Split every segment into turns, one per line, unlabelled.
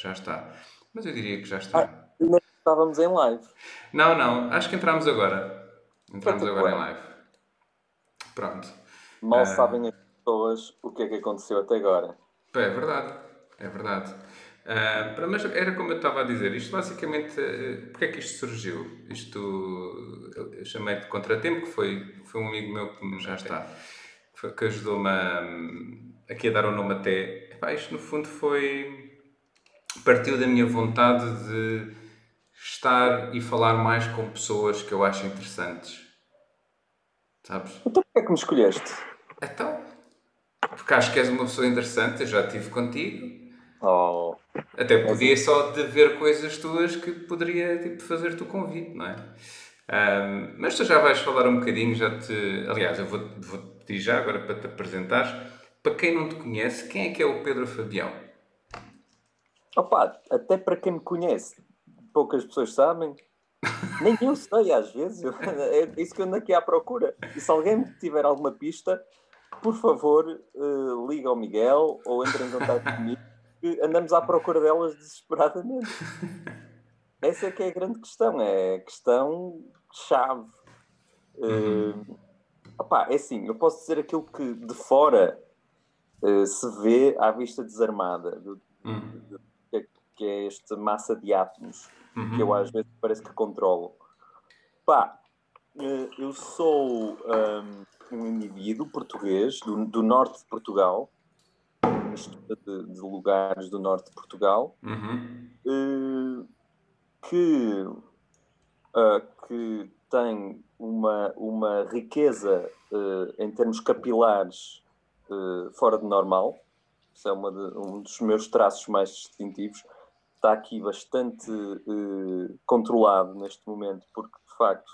já está. Mas eu diria que já está.
Ah, ainda estávamos em live.
Não, não, acho que entramos agora. Entramos agora em live. Pronto.
Mal uh... sabem as pessoas o que é que aconteceu até agora.
É verdade, é verdade. Uh, mas era como eu estava a dizer, isto basicamente, uh, porque é que isto surgiu? Isto, eu chamei de contratempo, que foi, foi um amigo meu que já está, que ajudou-me a, aqui a dar o nome até. Epá, isto no fundo foi, partiu da minha vontade de estar e falar mais com pessoas que eu acho interessantes. Sabes?
Então porquê é que me escolheste?
Então, porque acho que és uma pessoa interessante, eu já estive contigo.
Oh.
Até podia só de ver coisas tuas que poderia tipo, fazer-te o convite, não é? Um, mas tu já vais falar um bocadinho, já te. Aliás, eu vou-te vou pedir já agora para te apresentares. Para quem não te conhece, quem é que é o Pedro Fabião?
Opa, até para quem me conhece, poucas pessoas sabem. Nem eu sei, às vezes. é isso que eu ando aqui à procura. E se alguém tiver alguma pista, por favor, uh, liga ao Miguel ou entre em contato comigo, que andamos à procura delas desesperadamente. Essa é que é a grande questão, é a questão chave. Uhum. Uh, opá, é assim, eu posso dizer aquilo que de fora uh, se vê à vista desarmada, do, uhum. de, que é esta massa de átomos uhum. que eu às vezes parece que controlo. Pá, uh, eu sou um, um indivíduo português do, do, norte de Portugal, de, de, lugares do norte de Portugal,
uhum.
uh, que, uh, que tem uma, uma riqueza uh, em termos capilares fora de normal. Isso é de, um dos meus traços mais distintivos. Está aqui bastante controlado neste momento, porque de facto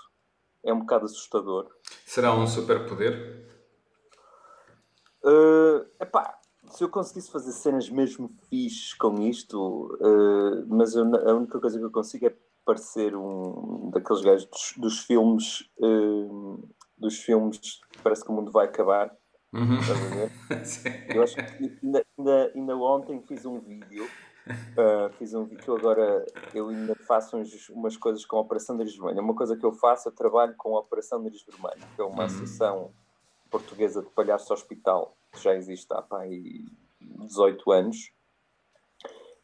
é um bocado assustador.
Será um superpoder?
Uh, epá, se eu conseguisse fazer cenas mesmo fixes com isto, uh, mas eu, a única coisa que eu consigo é parecer um daqueles gajos dos, dos filmes uh, dos filmes parece que o mundo vai acabar.
Uhum.
eu acho que ainda, ainda, ainda ontem fiz um vídeo Uh, fiz um vídeo agora, eu ainda faço uns, umas coisas com a Operação Nariz Vermelho. Uma coisa que eu faço, eu trabalho com a Operação Nariz Vermelho, que é uma uhum. associação portuguesa de palhaço hospital, que já existe há pá, 18 anos.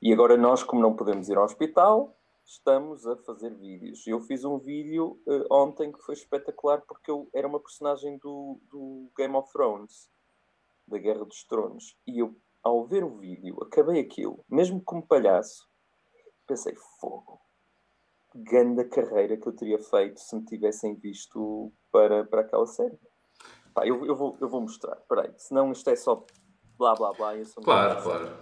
E agora nós, como não podemos ir ao hospital, estamos a fazer vídeos. Eu fiz um vídeo uh, ontem que foi espetacular porque eu era uma personagem do, do Game of Thrones, da Guerra dos Tronos, e eu ao ver o vídeo, acabei aquilo, mesmo como palhaço, pensei, fogo, grande carreira que eu teria feito se me tivessem visto para, para aquela série. Pá, eu, eu, vou, eu vou mostrar, peraí, senão isto é só blá blá blá. Eu sou
claro, claro.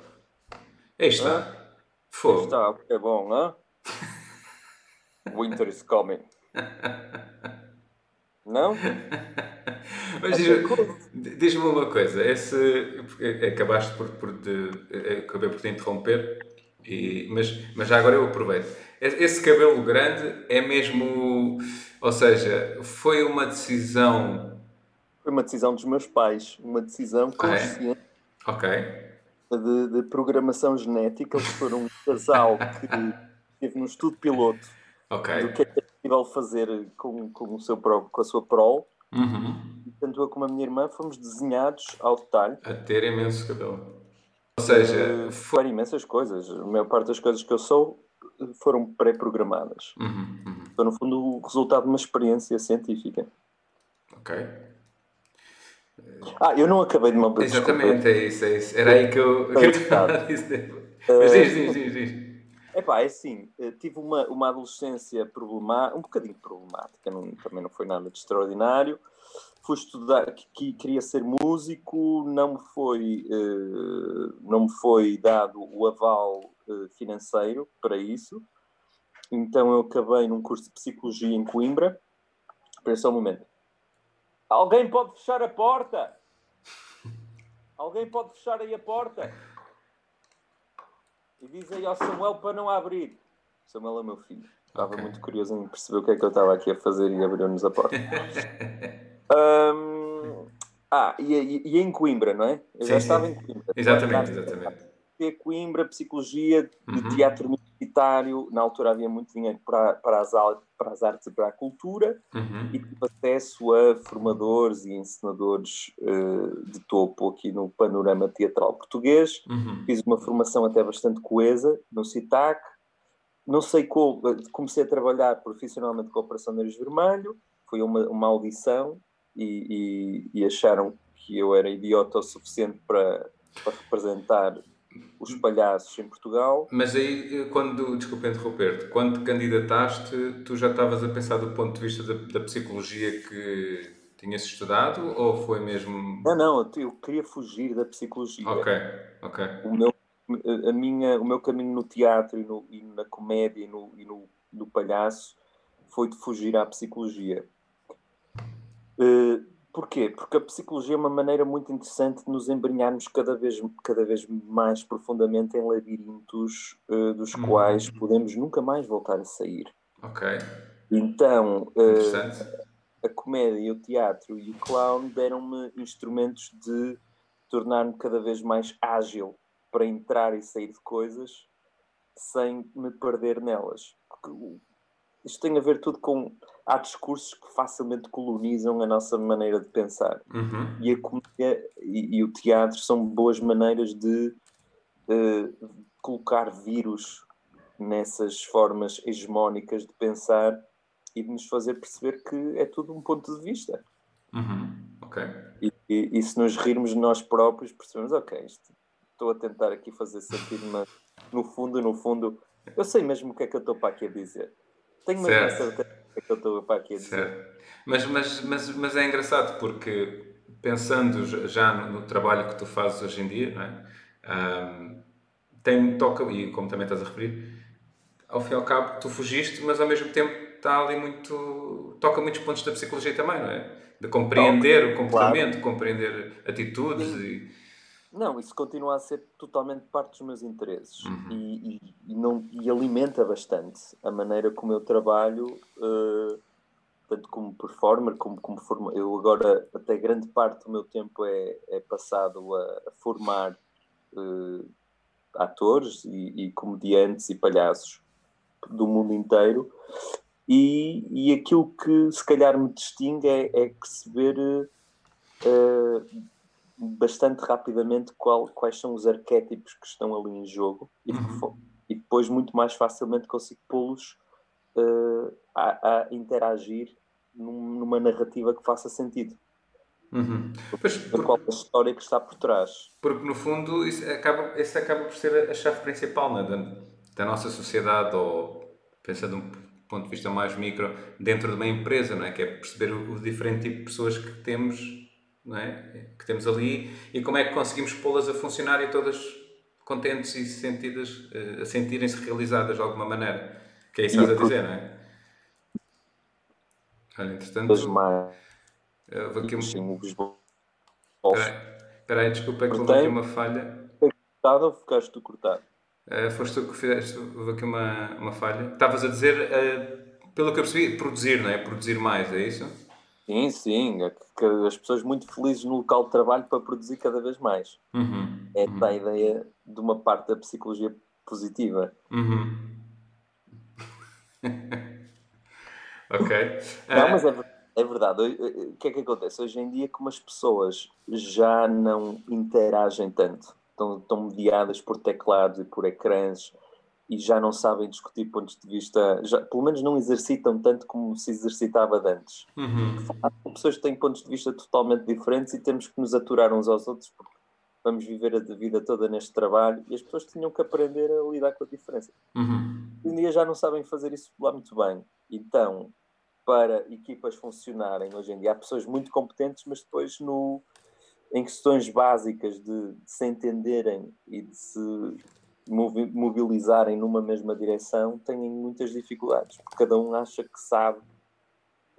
Aí está. Fogo.
Está, é bom, hã? Winter is coming. Não?
Mas diz-me diz uma coisa, esse, acabaste por, por de, acabei por te interromper, e, mas, mas já agora eu aproveito. Esse cabelo grande é mesmo, ou seja, foi uma decisão...
Foi uma decisão dos meus pais, uma decisão consciente.
Ok.
De, de programação genética, eles foram um casal que teve num estudo piloto
okay.
do que é, é possível fazer com, com, o seu, com a sua prole
Uhum.
Tanto eu como a minha irmã fomos desenhados ao detalhe.
A ter imenso cabelo. Ou seja,
uh, foi imensas coisas. A maior parte das coisas que eu sou foram pré-programadas.
Uhum, uhum.
Então, no fundo, o resultado de uma experiência científica.
Ok.
Ah, eu não acabei de me
Exatamente, é isso, é isso. Era aí que eu, que eu estava a dizer. Mas diz, diz, diz, diz.
Epá, é assim, eh, tive uma, uma adolescência problemática, um bocadinho problemática, não, também não foi nada de extraordinário. Fui estudar, que, que queria ser músico, não me foi, uh, não me foi dado o aval uh, financeiro para isso. Então eu acabei num curso de Psicologia em Coimbra. Espera só um momento. Alguém pode fechar a porta? Alguém pode fechar aí a porta? E diz aí ao Samuel para não abrir. Samuel é meu filho. Estava okay. muito curioso em perceber o que é que eu estava aqui a fazer e abriu-nos a porta. um, ah, e, e, em Coimbra, não é?
Eu sim, já estava sim. em Coimbra. Exatamente, exatamente.
Coimbra, psicologia
Uhum.
teatro universitário. Na altura havia muito dinheiro para, para, as, para as artes e para a cultura
Uhum.
e tive acesso a formadores e encenadores eh, de topo aqui no panorama teatral português.
Uhum.
Fiz uma formação até bastante coesa no CITAC. Não sei como, comecei a trabalhar profissionalmente com a Operação Nariz Vermelho. Foi uma, uma audição e, e- e acharam que eu era idiota o suficiente para, para representar os palhaços em Portugal.
Mas aí, eh, quando, desculpa interromper-te, quando te candidataste, tu já estavas a pensar do ponto de vista da, da psicologia que tinhas estudado ou foi mesmo.
Não, não, eu, eu queria fugir da psicologia.
Ok, ok.
o meu, a minha, o meu caminho no teatro e, no, e na comédia e no, e no, no palhaço foi de fugir à psicologia. Eh, porquê? Porque a psicologia é uma maneira muito interessante de nos embrenharmos cada vez, cada vez mais profundamente em labirintos eh, dos
Uhum.
quais podemos nunca mais voltar a sair.
Ok.
Então,
Interessante.
a comédia, o teatro e o clown deram-me instrumentos de tornar-me cada vez mais ágil para entrar e sair de coisas sem me perder nelas. Porque o- isto tem a ver tudo com. Há discursos que facilmente colonizam a nossa maneira de pensar.
Uhum.
E a comédia e, e o teatro são boas maneiras de eh, colocar vírus nessas formas hegemónicas de pensar e de nos fazer perceber que é tudo um ponto de vista.
Uhum.
E, e- e se nos rirmos de nós próprios, percebemos, ok, isto, estou a tentar aqui fazer sentido, mas no fundo, no fundo, eu sei mesmo o que é que eu estou para aqui a dizer. Tenho mesmo a
Certo.
o que eu estou para aqui a dizer.
Certo. Mas, mas, mas, mas é engraçado porque pensando já no, no trabalho que tu fazes hoje em dia, não é? Ahm, tem, toca, e como também estás a referir, ao fim e ao cabo tu fugiste, mas ao mesmo tempo está ali muito. toca muitos pontos da psicologia também, não é? De compreender o comportamento, compreender atitudes e.
Não, isso continua a ser totalmente parte dos meus interesses
Uhum.
e, e- e não, e alimenta bastante a maneira como eu trabalho, eh, tanto como performer, como como forma. Eu agora, até grande parte do meu tempo é, é passado a, a formar eh, atores e, e comediantes e palhaços do mundo inteiro. E, e aquilo que se calhar me distingue é, é perceber eh, bastante rapidamente qual- quais são os arquétipos que estão ali em jogo e,
Uhum.
e depois muito mais facilmente consigo pô-los eh, a, a interagir num- numa narrativa que faça sentido,
Uhum. Pois, porque,
qual a história que está por trás.
porque no fundo isso acaba, isso acaba por ser a chave principal né, da, da nossa sociedade, ou pensando de um ponto de vista mais micro, dentro de uma empresa, não é? que é perceber o, o diferente tipo de pessoas que temos, é? que temos ali e como é que conseguimos pô-las a funcionar e todas contentes e sentidas, eh, a sentirem-se realizadas de alguma maneira. Que é isso que estás a dizer, não é? Olha, entretanto, eu vou aqui um... Espera aí, desculpa, é que houve aqui uma falha.
Cortado ou ficaste tu cortado?
Uh, foste tu que fizeste, houve aqui uma, uma falha. Estavas a dizer, uh, pelo que eu percebi, produzir, não é? Produzir mais, é isso?
Sim, sim, é as pessoas muito felizes no local de trabalho para produzir cada vez mais.
Uhum.
É esta a ideia de uma parte da psicologia positiva.
Uhum. ok.
Não,
Uh,
mas é, é verdade. O- O que é que acontece? Hoje em dia, como as pessoas já não interagem tanto, estão, estão mediadas por teclados e por ecrãs e já não sabem discutir pontos de vista, já, pelo menos não exercitam tanto como se exercitava de antes.
uhum.
Há pessoas que têm pontos de vista totalmente diferentes e temos que nos aturar uns aos outros porque vamos viver a vida toda neste trabalho e as pessoas tinham que aprender a lidar com a diferença.
Uhum.
Hoje em dia já não sabem fazer isso lá muito bem. Então, para equipas funcionarem hoje em dia, há pessoas muito competentes, mas depois no, em questões básicas de, de se entenderem e de se mobilizarem numa mesma direção, têm muitas dificuldades, porque cada um acha que sabe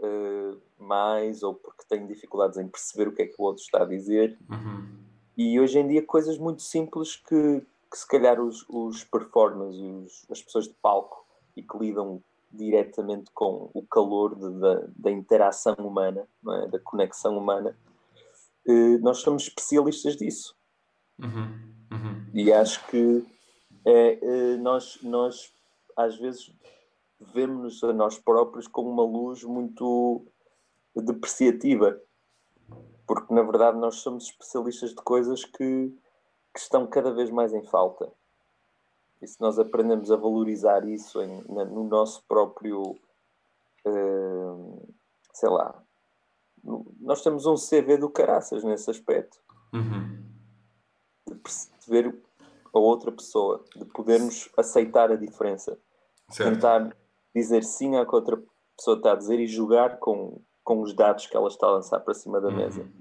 eh, mais ou porque tem dificuldades em perceber o que é que o outro está a dizer.
Uhum.
E hoje em dia coisas muito simples que, que se calhar os, os performers, e os, as pessoas de palco e que lidam diretamente com o calor de- da, da interação humana, é? da conexão humana, eh, nós somos especialistas disso.
Uhum. Uhum.
E acho que é, é, nós, nós, às vezes, vemos-nos a nós próprios com uma luz muito depreciativa, porque na verdade nós somos especialistas de coisas que, que estão cada vez mais em falta. E se nós aprendemos a valorizar isso em, na, no nosso próprio, uh, sei lá, no, nós temos um CV do caraças nesse aspecto.
Uhum.
De perceber a outra pessoa, de podermos aceitar a diferença, certo. tentar dizer sim ao que a outra pessoa está a dizer e jogar com, com os dados que ela está a lançar para cima da mesa. Uhum.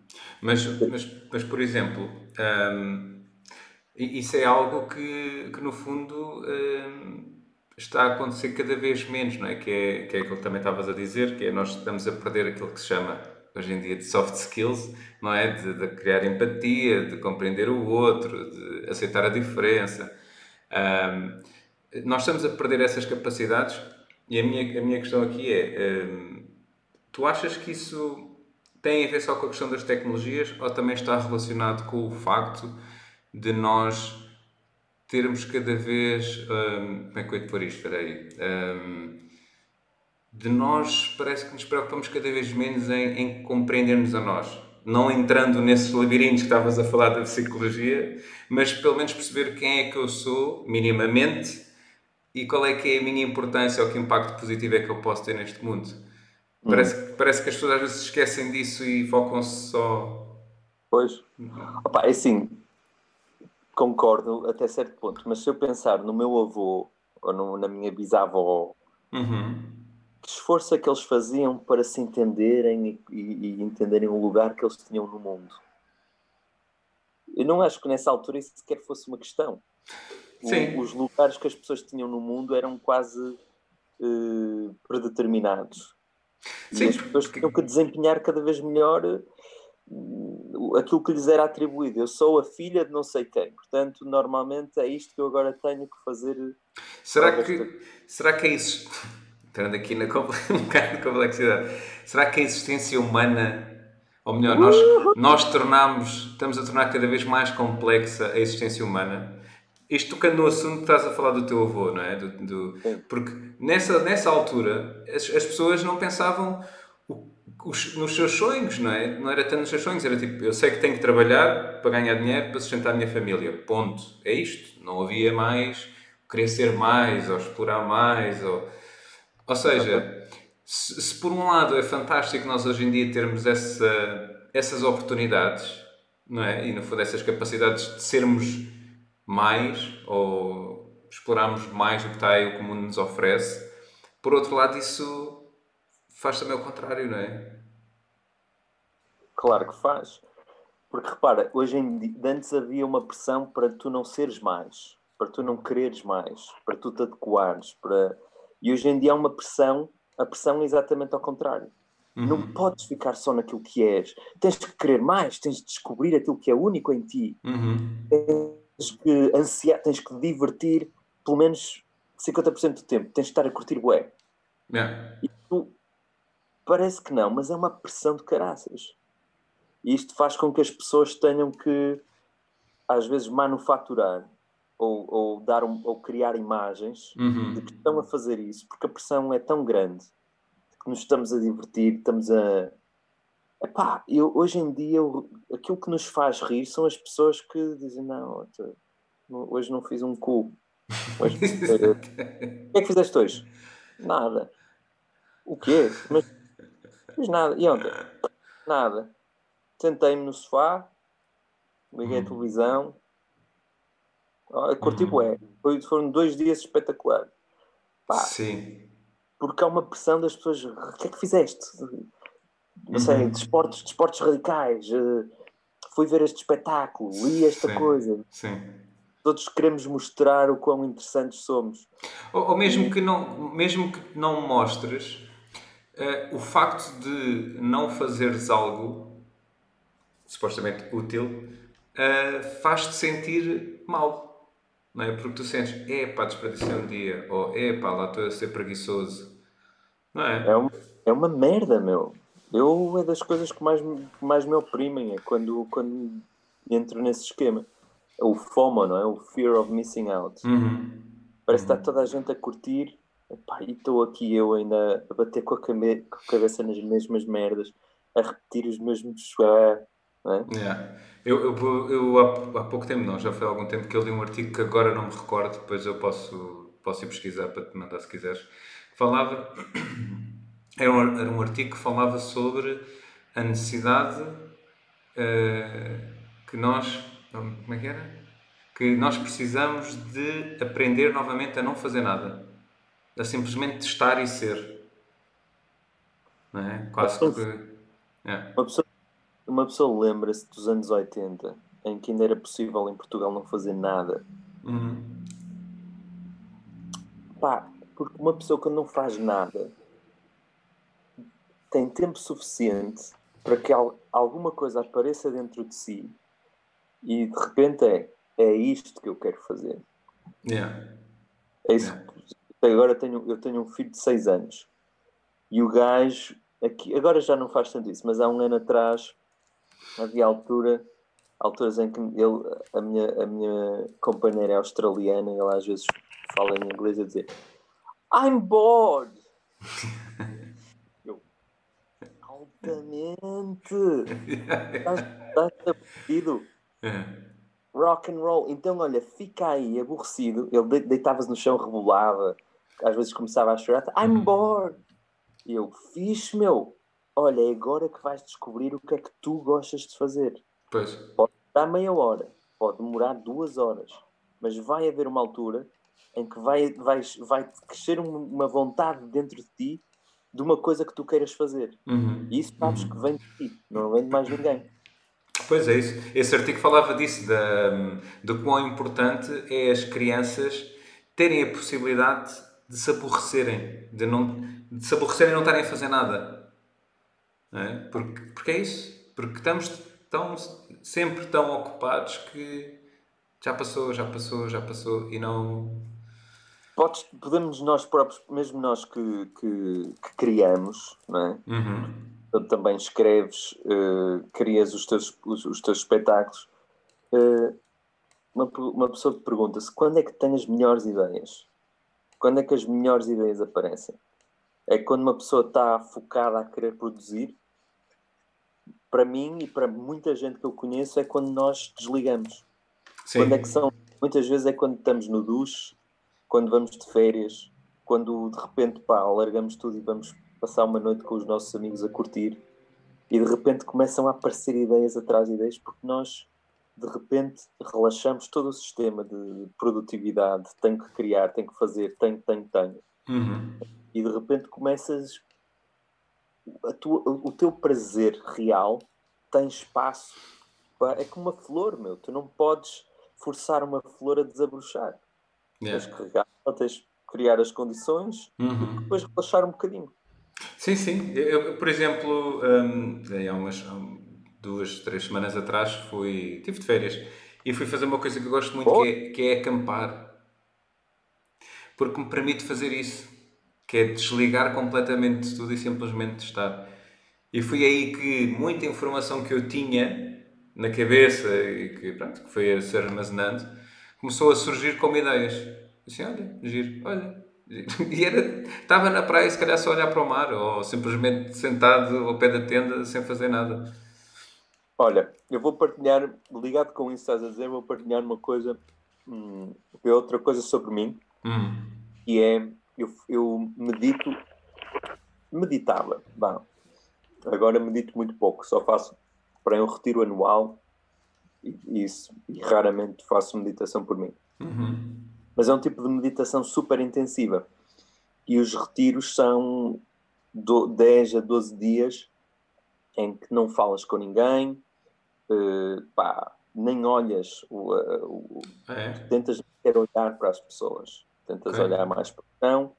Mas, mas, mas, por exemplo, hum, isso é algo que, que no fundo hum, está a acontecer cada vez menos, não é? Que é, que é aquilo que também estavas a dizer, que é nós estamos a perder aquilo que se chama hoje em dia de soft skills, não é? De, de criar empatia, de compreender o outro, de aceitar a diferença. Um, nós estamos a perder essas capacidades e a minha, a minha questão aqui é: um, tu achas que isso tem a ver só com a questão das tecnologias ou também está relacionado com o facto de nós termos cada vez. Um, como é que eu ia pôr isto? Espera aí. Um, de nós parece que nos preocupamos cada vez menos em, em compreendermos a nós. Não entrando nesses labirintos que estavas a falar da psicologia, mas pelo menos perceber quem é que eu sou, minimamente, e qual é que é a minha importância ou que impacto positivo é que eu posso ter neste mundo. Hum. Parece, parece que as pessoas às vezes esquecem disso e focam-se só.
Pois. Opa, é assim, concordo até certo ponto, mas se eu pensar no meu avô ou no, na minha bisavó,
uhum.
Que esforço é que eles faziam para se entenderem e, e, entenderem o lugar que eles tinham no mundo? Eu não acho que nessa altura isso sequer fosse uma questão. O, os lugares que as pessoas tinham no mundo eram quase uh, predeterminados. Sim. E as pessoas tinham que desempenhar cada vez melhor aquilo que lhes era atribuído. Eu sou a filha de não sei quem, portanto, normalmente é isto que eu agora tenho que fazer.
Será que, será que é isso? Entrando aqui na um bocado de complexidade, será que a existência humana, ou melhor, nós, nós tornamos, estamos a tornar cada vez mais complexa a existência humana? Isto tocando no assunto que estás a falar do teu avô, não é? Do, do porque nessa, nessa altura as, as pessoas não pensavam os, nos seus sonhos, não é? Não era tanto nos seus sonhos, era tipo, eu sei que tenho que trabalhar para ganhar dinheiro para sustentar a minha família. Ponto. É isto. Não havia mais ser mais ou explorar mais. Ou, ou seja, se, se por um lado é fantástico nós hoje em dia termos essa, essas oportunidades, não é? E no fundo essas capacidades de sermos mais ou explorarmos mais o que está aí, o que o mundo nos oferece, por outro lado, isso faz também o contrário, não é?
Claro que faz. Porque repara, hoje em dia, antes havia uma pressão para tu não seres mais, para tu não quereres mais, para tu te adequares, para... e hoje em dia há uma pressão, a pressão é exatamente ao contrário. Uhum. Não podes ficar só naquilo que és. Tens que querer mais, tens de descobrir aquilo que é único em ti.
Uhum.
Tens que ansiar, tens que divertir pelo menos 50% do tempo. Tens de estar a curtir bué.
Yeah.
E tu, parece que não, mas é uma pressão de caraças. E isto faz com que as pessoas tenham que, às vezes, manufaturar ou, ou dar um, ou criar imagens
uhum.
de que estão a fazer isso, porque a pressão é tão grande que nos estamos a divertir, estamos a. Epá, eu, hoje em dia, eu, aquilo que nos faz rir são as pessoas que dizem: Não, hoje não fiz um cu. Hoje, o que é que fizeste hoje? Nada. O quê? Mas fiz nada. E ontem? Nada. Sentei-me no sofá, liguei a hum. televisão, curti uhum. bué. Foi, foram dois dias espetaculares. Pá,
Sim.
Porque há uma pressão das pessoas. O que é que fizeste? Não sei, uhum. desportos, desportos radicais. Uh, fui ver este espetáculo, li esta
Sim.
coisa.
Sim.
Todos queremos mostrar o quão interessantes somos.
Ou, ou mesmo, que não, mesmo que não mostres, uh, o facto de não fazeres algo supostamente útil uh, faz-te sentir mal. Não é? Porque tu sentes, é pá, desperdicei um dia, ou é pá, lá estou a ser preguiçoso. Não é?
É uma, é uma merda, meu. Eu é das coisas que mais, mais me oprimem, é quando, quando entro nesse esquema. o FOMO, não é? O Fear of Missing Out.
Uhum.
Parece que está toda a gente a curtir epá, e estou aqui eu ainda a bater com a, cabeça nas mesmas merdas, a repetir os mesmos. ah, é?
Yeah. Eu, eu, eu há, há pouco tempo, não, já foi há algum tempo que eu li um artigo que agora não me recordo, depois eu posso, posso ir pesquisar para te mandar se quiseres. Falava, era um, era um artigo que falava sobre a necessidade eh, que nós, como é que era? Que nós precisamos de aprender novamente a não fazer nada, a simplesmente estar e ser. Não é? Quase que. Yeah.
Uma pessoa, uma pessoa lembra-se dos anos 80, em que ainda era possível em Portugal não fazer nada.
Uhum.
Pá, porque uma pessoa que não faz nada tem tempo suficiente para que al- alguma coisa apareça dentro de si e de repente é, é isto que eu quero fazer.
Yeah.
É isso. que- Agora tenho, eu tenho um filho de 6 anos e o gajo, aqui, agora já não faz tanto isso, mas há um ano atrás havia altura, alturas em que ele, a, minha, a minha companheira é australiana e ela às vezes fala em inglês a dizer I'm bored. eu, altamente. Estás aborrecido.
Yeah.
rock and roll. Então, olha, fica aí aborrecido. Ele de- deitava-se no chão, rebolava, às vezes começava a chorar. I'm bored. E eu, fixe, meu. Olha, é agora que vais descobrir o que é que tu gostas de fazer.
Pois.
Pode demorar meia hora, pode demorar duas horas, mas vai haver uma altura em que vai, vais, vai crescer um- uma vontade dentro de ti de uma coisa que tu queiras fazer.
Uhum.
E isso sabes que vem de ti, não vem de mais ninguém.
Pois é isso. Esse artigo falava disso, da, do quão importante é as crianças terem a possibilidade de se aborrecerem, de, não, de se aborrecerem e não estarem a fazer nada. É? porque, porque é isso. Porque estamos tão, sempre tão ocupados que já passou, já passou, já passou e não.
Podes, podemos nós próprios, mesmo nós que, que, que criamos, não é?
Uhum.
Tu também escreves, eh, crias os teus, os, os teus espetáculos. Eh, uma, uma pessoa te pergunta-se quando é que tem as melhores ideias? Quando é que as melhores ideias aparecem? É quando uma pessoa está focada a querer produzir? Para mim e para muita gente que eu conheço, é quando nós desligamos.
Sim.
Quando é que são? Muitas vezes é quando estamos no duche, quando vamos de férias, quando de repente pá, largamos tudo e vamos passar uma noite com os nossos amigos a curtir e de repente começam a aparecer ideias atrás de ideias porque nós de repente relaxamos todo o sistema de produtividade, tenho que criar, tenho que fazer, tenho, tenho, tenho.
Uhum.
E de repente começas tua- o teu prazer real tem espaço. pá, É como uma flor, meu. Tu não podes forçar uma flor a desabrochar.
Yeah.
Tens que regá-la, tens que criar as condições
Uhum.
e depois relaxar um bocadinho.
Sim, sim. Eu, por exemplo, aí há umas duas, três semanas atrás fui, tive de férias e fui fazer uma coisa que eu gosto muito
Boa.
que é, que é acampar. Porque me permite fazer isso, que é desligar completamente de tudo e simplesmente estar. E foi aí que muita informação que eu tinha na cabeça e que, pronto, que foi a ser armazenando, começou a surgir como ideias. Assim, olha, giro, olha. giro. E era, estava na praia, se calhar só a olhar para o mar, ou simplesmente sentado ao pé da tenda sem fazer nada.
Olha, eu vou partilhar, ligado com isso que estás a dizer, vou partilhar uma coisa, hum, outra coisa sobre mim,
Hum.
que é, eu, eu medito, meditava, bom, agora medito muito pouco, só faço para um retiro anual e, isso, e raramente faço meditação por mim.
Uhum.
mas é um tipo de meditação super intensiva. E os retiros são do, 10 a 12 dias em que não falas com ninguém, eh, pá, nem olhas, o, eh, o-
É.
tentas quer olhar para as pessoas, tentas
Ok.
olhar mais para o chão,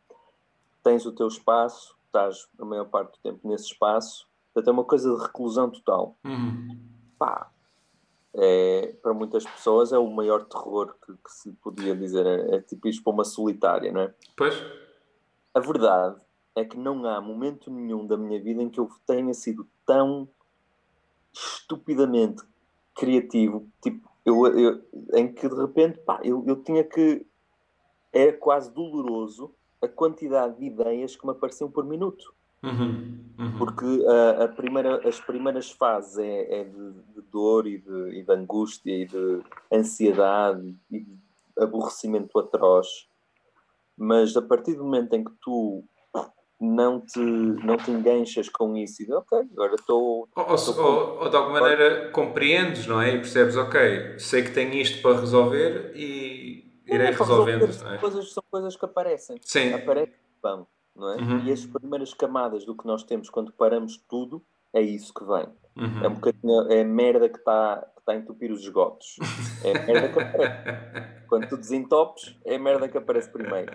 tens o teu espaço, estás a maior parte do tempo nesse espaço, portanto é uma coisa de reclusão total
Uhum.
pá, é, para muitas pessoas é o maior terror que, que se podia dizer. É, é tipo isto para uma solitária, não é?
Pois.
A verdade é que não há momento nenhum da minha vida em que eu tenha sido tão estupidamente criativo. Tipo, eu, eu, em que de repente pá, eu, eu tinha que. Era quase doloroso a quantidade de ideias que me apareciam por minuto.
Uhum, uhum.
Porque uh, a primeira, as primeiras fases é, é de, de, dor e de, e de, angústia e de ansiedade e de aborrecimento atroz. Mas a partir do momento em que tu não te, não te enganchas com isso e de, ok, agora estou.
Ou, ou, ou, de alguma maneira compreendes, não é? E percebes, ok, sei que tenho isto para resolver e irei resolvendo. Resolver,
não é? coisas, são coisas que aparecem.
Sim.
Aparecem, vão não é?
Uhum.
E as primeiras camadas do que nós temos quando paramos tudo é isso que vem.
Uhum.
É um bocadinho, é a merda que está tá a entupir os esgotos. É a merda que aparece. quando tu desentopes, é a merda que aparece primeiro.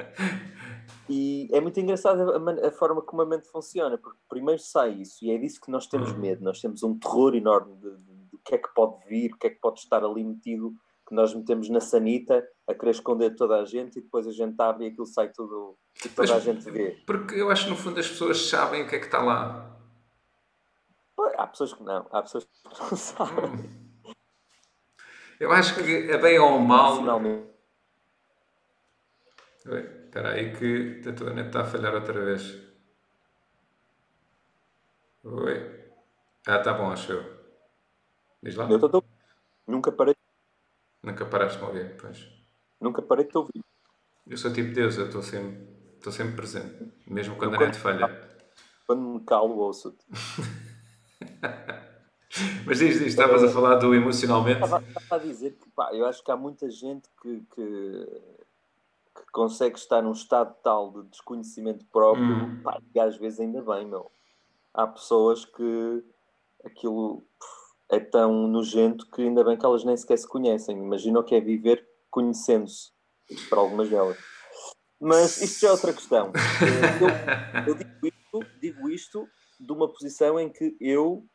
E é muito engraçado a, a, forma como a mente funciona, porque primeiro sai isso, e é disso que nós temos uhum. medo. Nós temos um terror enorme de, que é que pode vir, o que é que pode estar ali metido nós metemos na sanita a querer esconder toda a gente e depois a gente abre e aquilo sai tudo e toda Mas, a gente vê.
Porque eu acho que no fundo as pessoas sabem o que é que está lá.
há pessoas que não, há pessoas que não sabem.
Eu acho que é bem ou mal. Finalmente. Espera aí que a tua net está a falhar outra vez. Oi. Ah, tá bom, acho eu. Diz lá.
Eu tô... Nunca parei
Nunca paraste de ouvir, pois.
Nunca parei de te ouvir.
Eu sou tipo Deus, eu estou sempre, estou sempre presente, mesmo quando eu a net falha.
Quando me calo, ouço-te.
Mas diz, diz, estavas a falar do emocionalmente.
Estava, estava a dizer que pá, eu acho que há muita gente que, que, que consegue estar num estado tal de desconhecimento próprio, hum. pá, e às vezes ainda bem, meu. Há pessoas que aquilo. Pff, é tão nojento que ainda bem que elas nem sequer se conhecem. Imagina o que é viver conhecendo-se, para algumas delas. Mas isto já é outra questão. Eu, eu digo, isto, digo, isto, de uma posição em que eu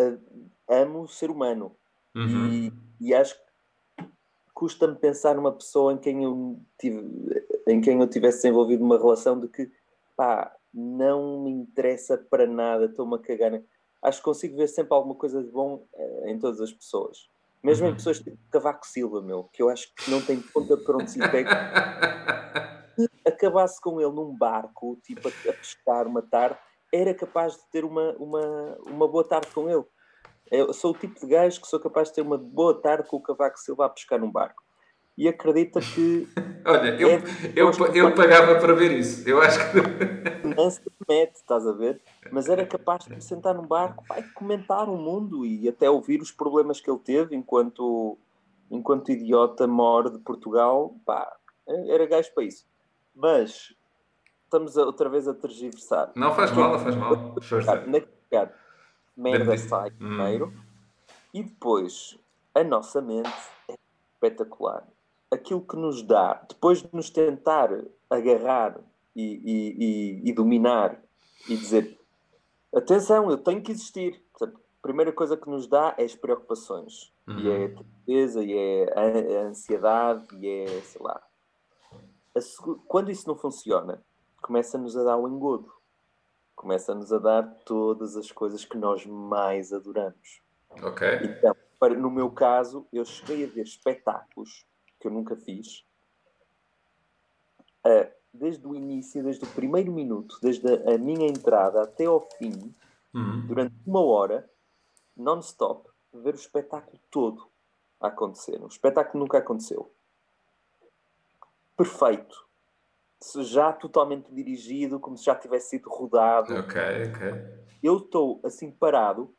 uh, amo o ser humano
uhum.
e, e, acho que custa-me pensar numa pessoa em quem eu tive, em quem eu tivesse desenvolvido uma relação de que pá, não me interessa para nada, estou-me a cagar acho que consigo ver sempre alguma coisa de bom uh, em todas as pessoas. Mesmo em uhum. pessoas tipo Cavaco Silva, meu, que eu acho que não tem ponta para onde se pega. Se acabasse com ele num barco, tipo, a, a, pescar uma tarde, era capaz de ter uma, uma, uma boa tarde com ele. Eu sou o tipo de gajo que sou capaz de ter uma boa tarde com o Cavaco Silva a pescar num barco e acredita que.
Olha, eu, é, eu, eu, eu pagava para ver isso. Eu acho que.
Não se mete, estás a ver? Mas era capaz de sentar num barco e comentar o mundo e até ouvir os problemas que ele teve enquanto, enquanto idiota mor de Portugal. Pá, era gajo para isso. Mas estamos outra vez a tergiversar.
Não faz mal, não faz mal.
Na merda sai primeiro hum. e depois a nossa mente é espetacular aquilo que nos dá, depois de nos tentar agarrar e, e, e, e dominar e dizer atenção, eu tenho que existir. Portanto, a primeira coisa que nos dá é as preocupações. Uhum. E é a tristeza, e é a, ansiedade, e é, sei lá. Quando isso não funciona, começa-nos a dar o engodo. Começa-nos a dar todas as coisas que nós mais adoramos.
Ok.
Então, para, no meu caso, eu cheguei a ver espetáculos que eu nunca fiz, uh, desde o início, desde o primeiro minuto, desde a, a minha entrada até ao fim,
uhum.
durante uma hora, non-stop, ver o espetáculo todo a acontecer. O espetáculo nunca aconteceu. Perfeito. Já totalmente dirigido, como se já tivesse sido rodado.
Ok, ok.
Eu estou assim parado,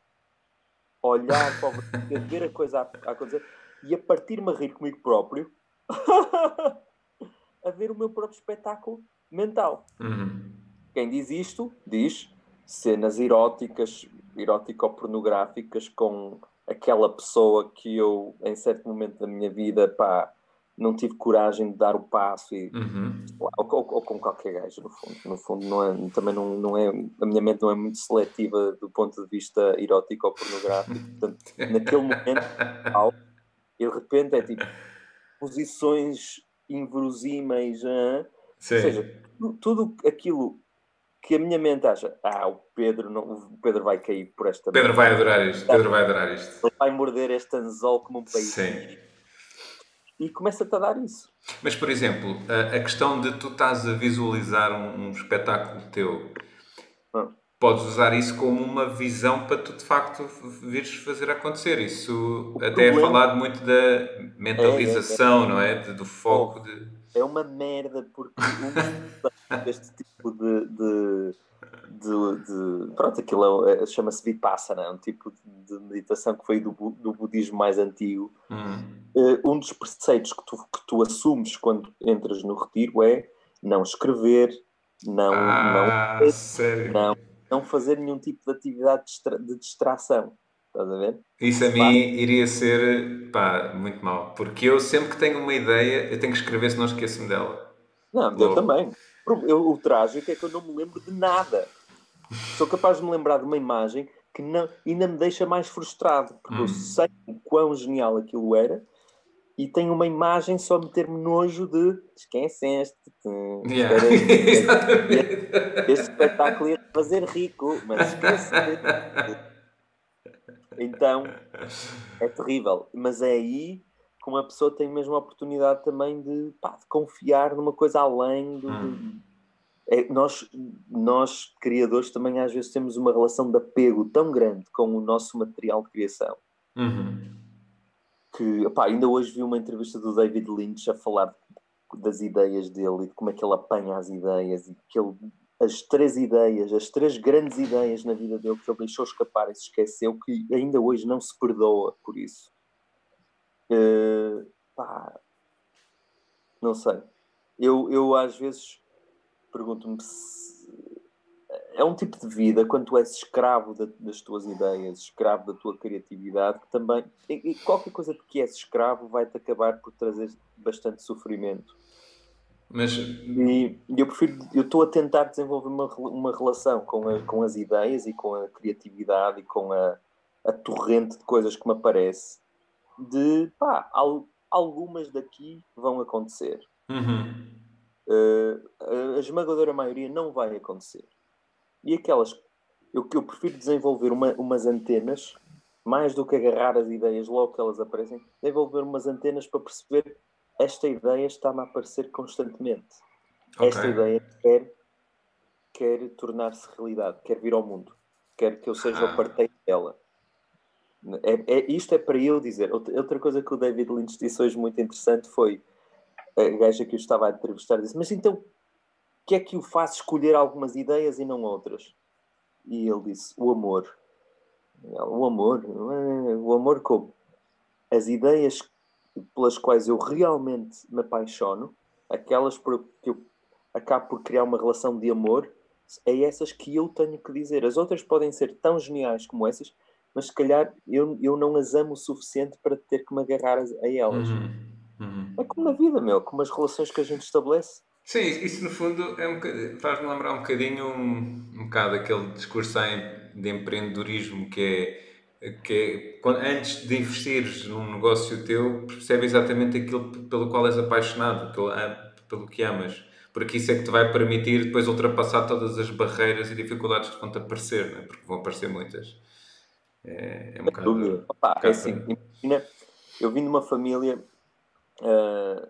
a olhar para o ver a coisa a, a acontecer e a partir-me a rir comigo próprio a ver o meu próprio espetáculo mental.
Uhum.
Quem diz isto diz cenas eróticas, erótico-pornográficas com aquela pessoa que eu, em certo momento da minha vida, pá, não tive coragem de dar o passo e,
uhum.
ou, ou, ou, com qualquer gajo, no fundo. No fundo, não é, também não, não é, a minha mente não é muito seletiva do ponto de vista erótico ou pornográfico. Portanto, naquele momento, e de repente é tipo posições inverosímeis, hein? ou seja, tudo aquilo que a minha mente acha, ah, o Pedro, não, o Pedro vai cair por esta
Pedro vai adorar isto, Pedro vai adorar isto.
Ele vai morder este anzol como um país.
Sim.
E começa-te a dar isso.
Mas, por exemplo, a, a questão de tu estás a visualizar um, um espetáculo teu,
Ah.
Podes usar isso como uma visão para tu, de facto, vires fazer acontecer. Isso até é falado muito da mentalização, não é? De- do foco. De...
É uma merda porque deste tipo de, de, de, de- pronto, aquilo é- é- chama-se Vipassana, é um tipo de meditação que veio do, do budismo mais antigo.
Hum.
Um dos preceitos que tu, que tu assumes quando entras no retiro é não escrever, não,
Ah,
não,
sério.
não, não fazer nenhum tipo de atividade de, distra- de distração. Estás a ver?
Isso a mim iria ser pá, muito mal, porque eu sempre que tenho uma ideia, eu tenho que escrever se não esqueço-me dela.
Não, eu
Logo.
também. Eu- o trágico é que eu não me lembro de nada. Sou capaz de me lembrar de uma imagem que não, ainda me deixa mais frustrado, porque
Hum.
eu sei o quão genial aquilo era e tenho uma imagem só meter-me nojo de esqueceste.
Yeah.
Este, este espetáculo ia fazer rico, mas esqueceste. Então é terrível. Mas é aí que uma pessoa tem mesmo a oportunidade também de, pá, de confiar numa coisa além do.
Hum.
É, nós, nós, criadores, também às vezes temos uma relação de apego tão grande com o nosso material de criação
Uhum.
que pá, ainda hoje vi uma entrevista do David Lynch a falar das ideias dele e de como é que ele apanha as ideias e que ele, as três ideias, as três grandes ideias na vida dele que ele deixou escapar e se esqueceu que ainda hoje não se perdoa por isso. Eh, pá, não sei. Eu, eu às vezes pergunto-me se é um tipo de vida quando tu és escravo da- das tuas ideias, escravo da tua criatividade, que também e, e qualquer coisa de que és escravo vai-te acabar por trazer bastante sofrimento.
Mas
E eu prefiro, eu estou a tentar desenvolver uma, uma relação com, a- com as ideias e com a criatividade e com a, a torrente de coisas que me aparece, de pá, al- algumas daqui vão acontecer.
uhum.
Uh, a- esmagadora maioria não vai acontecer. E aquelas eu que eu prefiro desenvolver uma- umas antenas mais do que agarrar as ideias logo que elas aparecem, desenvolver umas antenas para perceber esta ideia está-me a aparecer constantemente. Esta
Ok.
ideia quer, quer tornar-se realidade, quer vir ao mundo, quer que eu seja
Ah.
o parteiro dela. É, é- isto é para eu dizer. Outra, coisa que o David Lynch disse hoje muito interessante foi a gaja que eu estava a entrevistar disse, mas então o que é que o faz escolher algumas ideias e não outras? E ele disse, o amor. O amor? "Ah, O amor como? As ideias pelas quais eu realmente me apaixono, aquelas por que eu acabo por criar uma relação de amor, é essas que eu tenho que dizer. As outras podem ser tão geniais como essas, mas se calhar eu, eu não as amo o suficiente para ter que me agarrar a, a elas.
Uhum. Uhum.
É como na vida, meu, como as relações que a gente estabelece.
Sim, isso no fundo é um faz-me lembrar um bocadinho um, um bocado aquele discurso em- de empreendedorismo que é, que é antes de investires num negócio teu, percebe exatamente aquilo pelo qual és apaixonado, pelo, pelo que amas. Porque isso é que te vai permitir depois ultrapassar todas as barreiras e dificuldades que vão-te aparecer, né? porque vão aparecer muitas. É, é um bocado.
Dúvida. Opa, é
bocado
assim,
por aí.
imagina, eu vim de uma família, ah,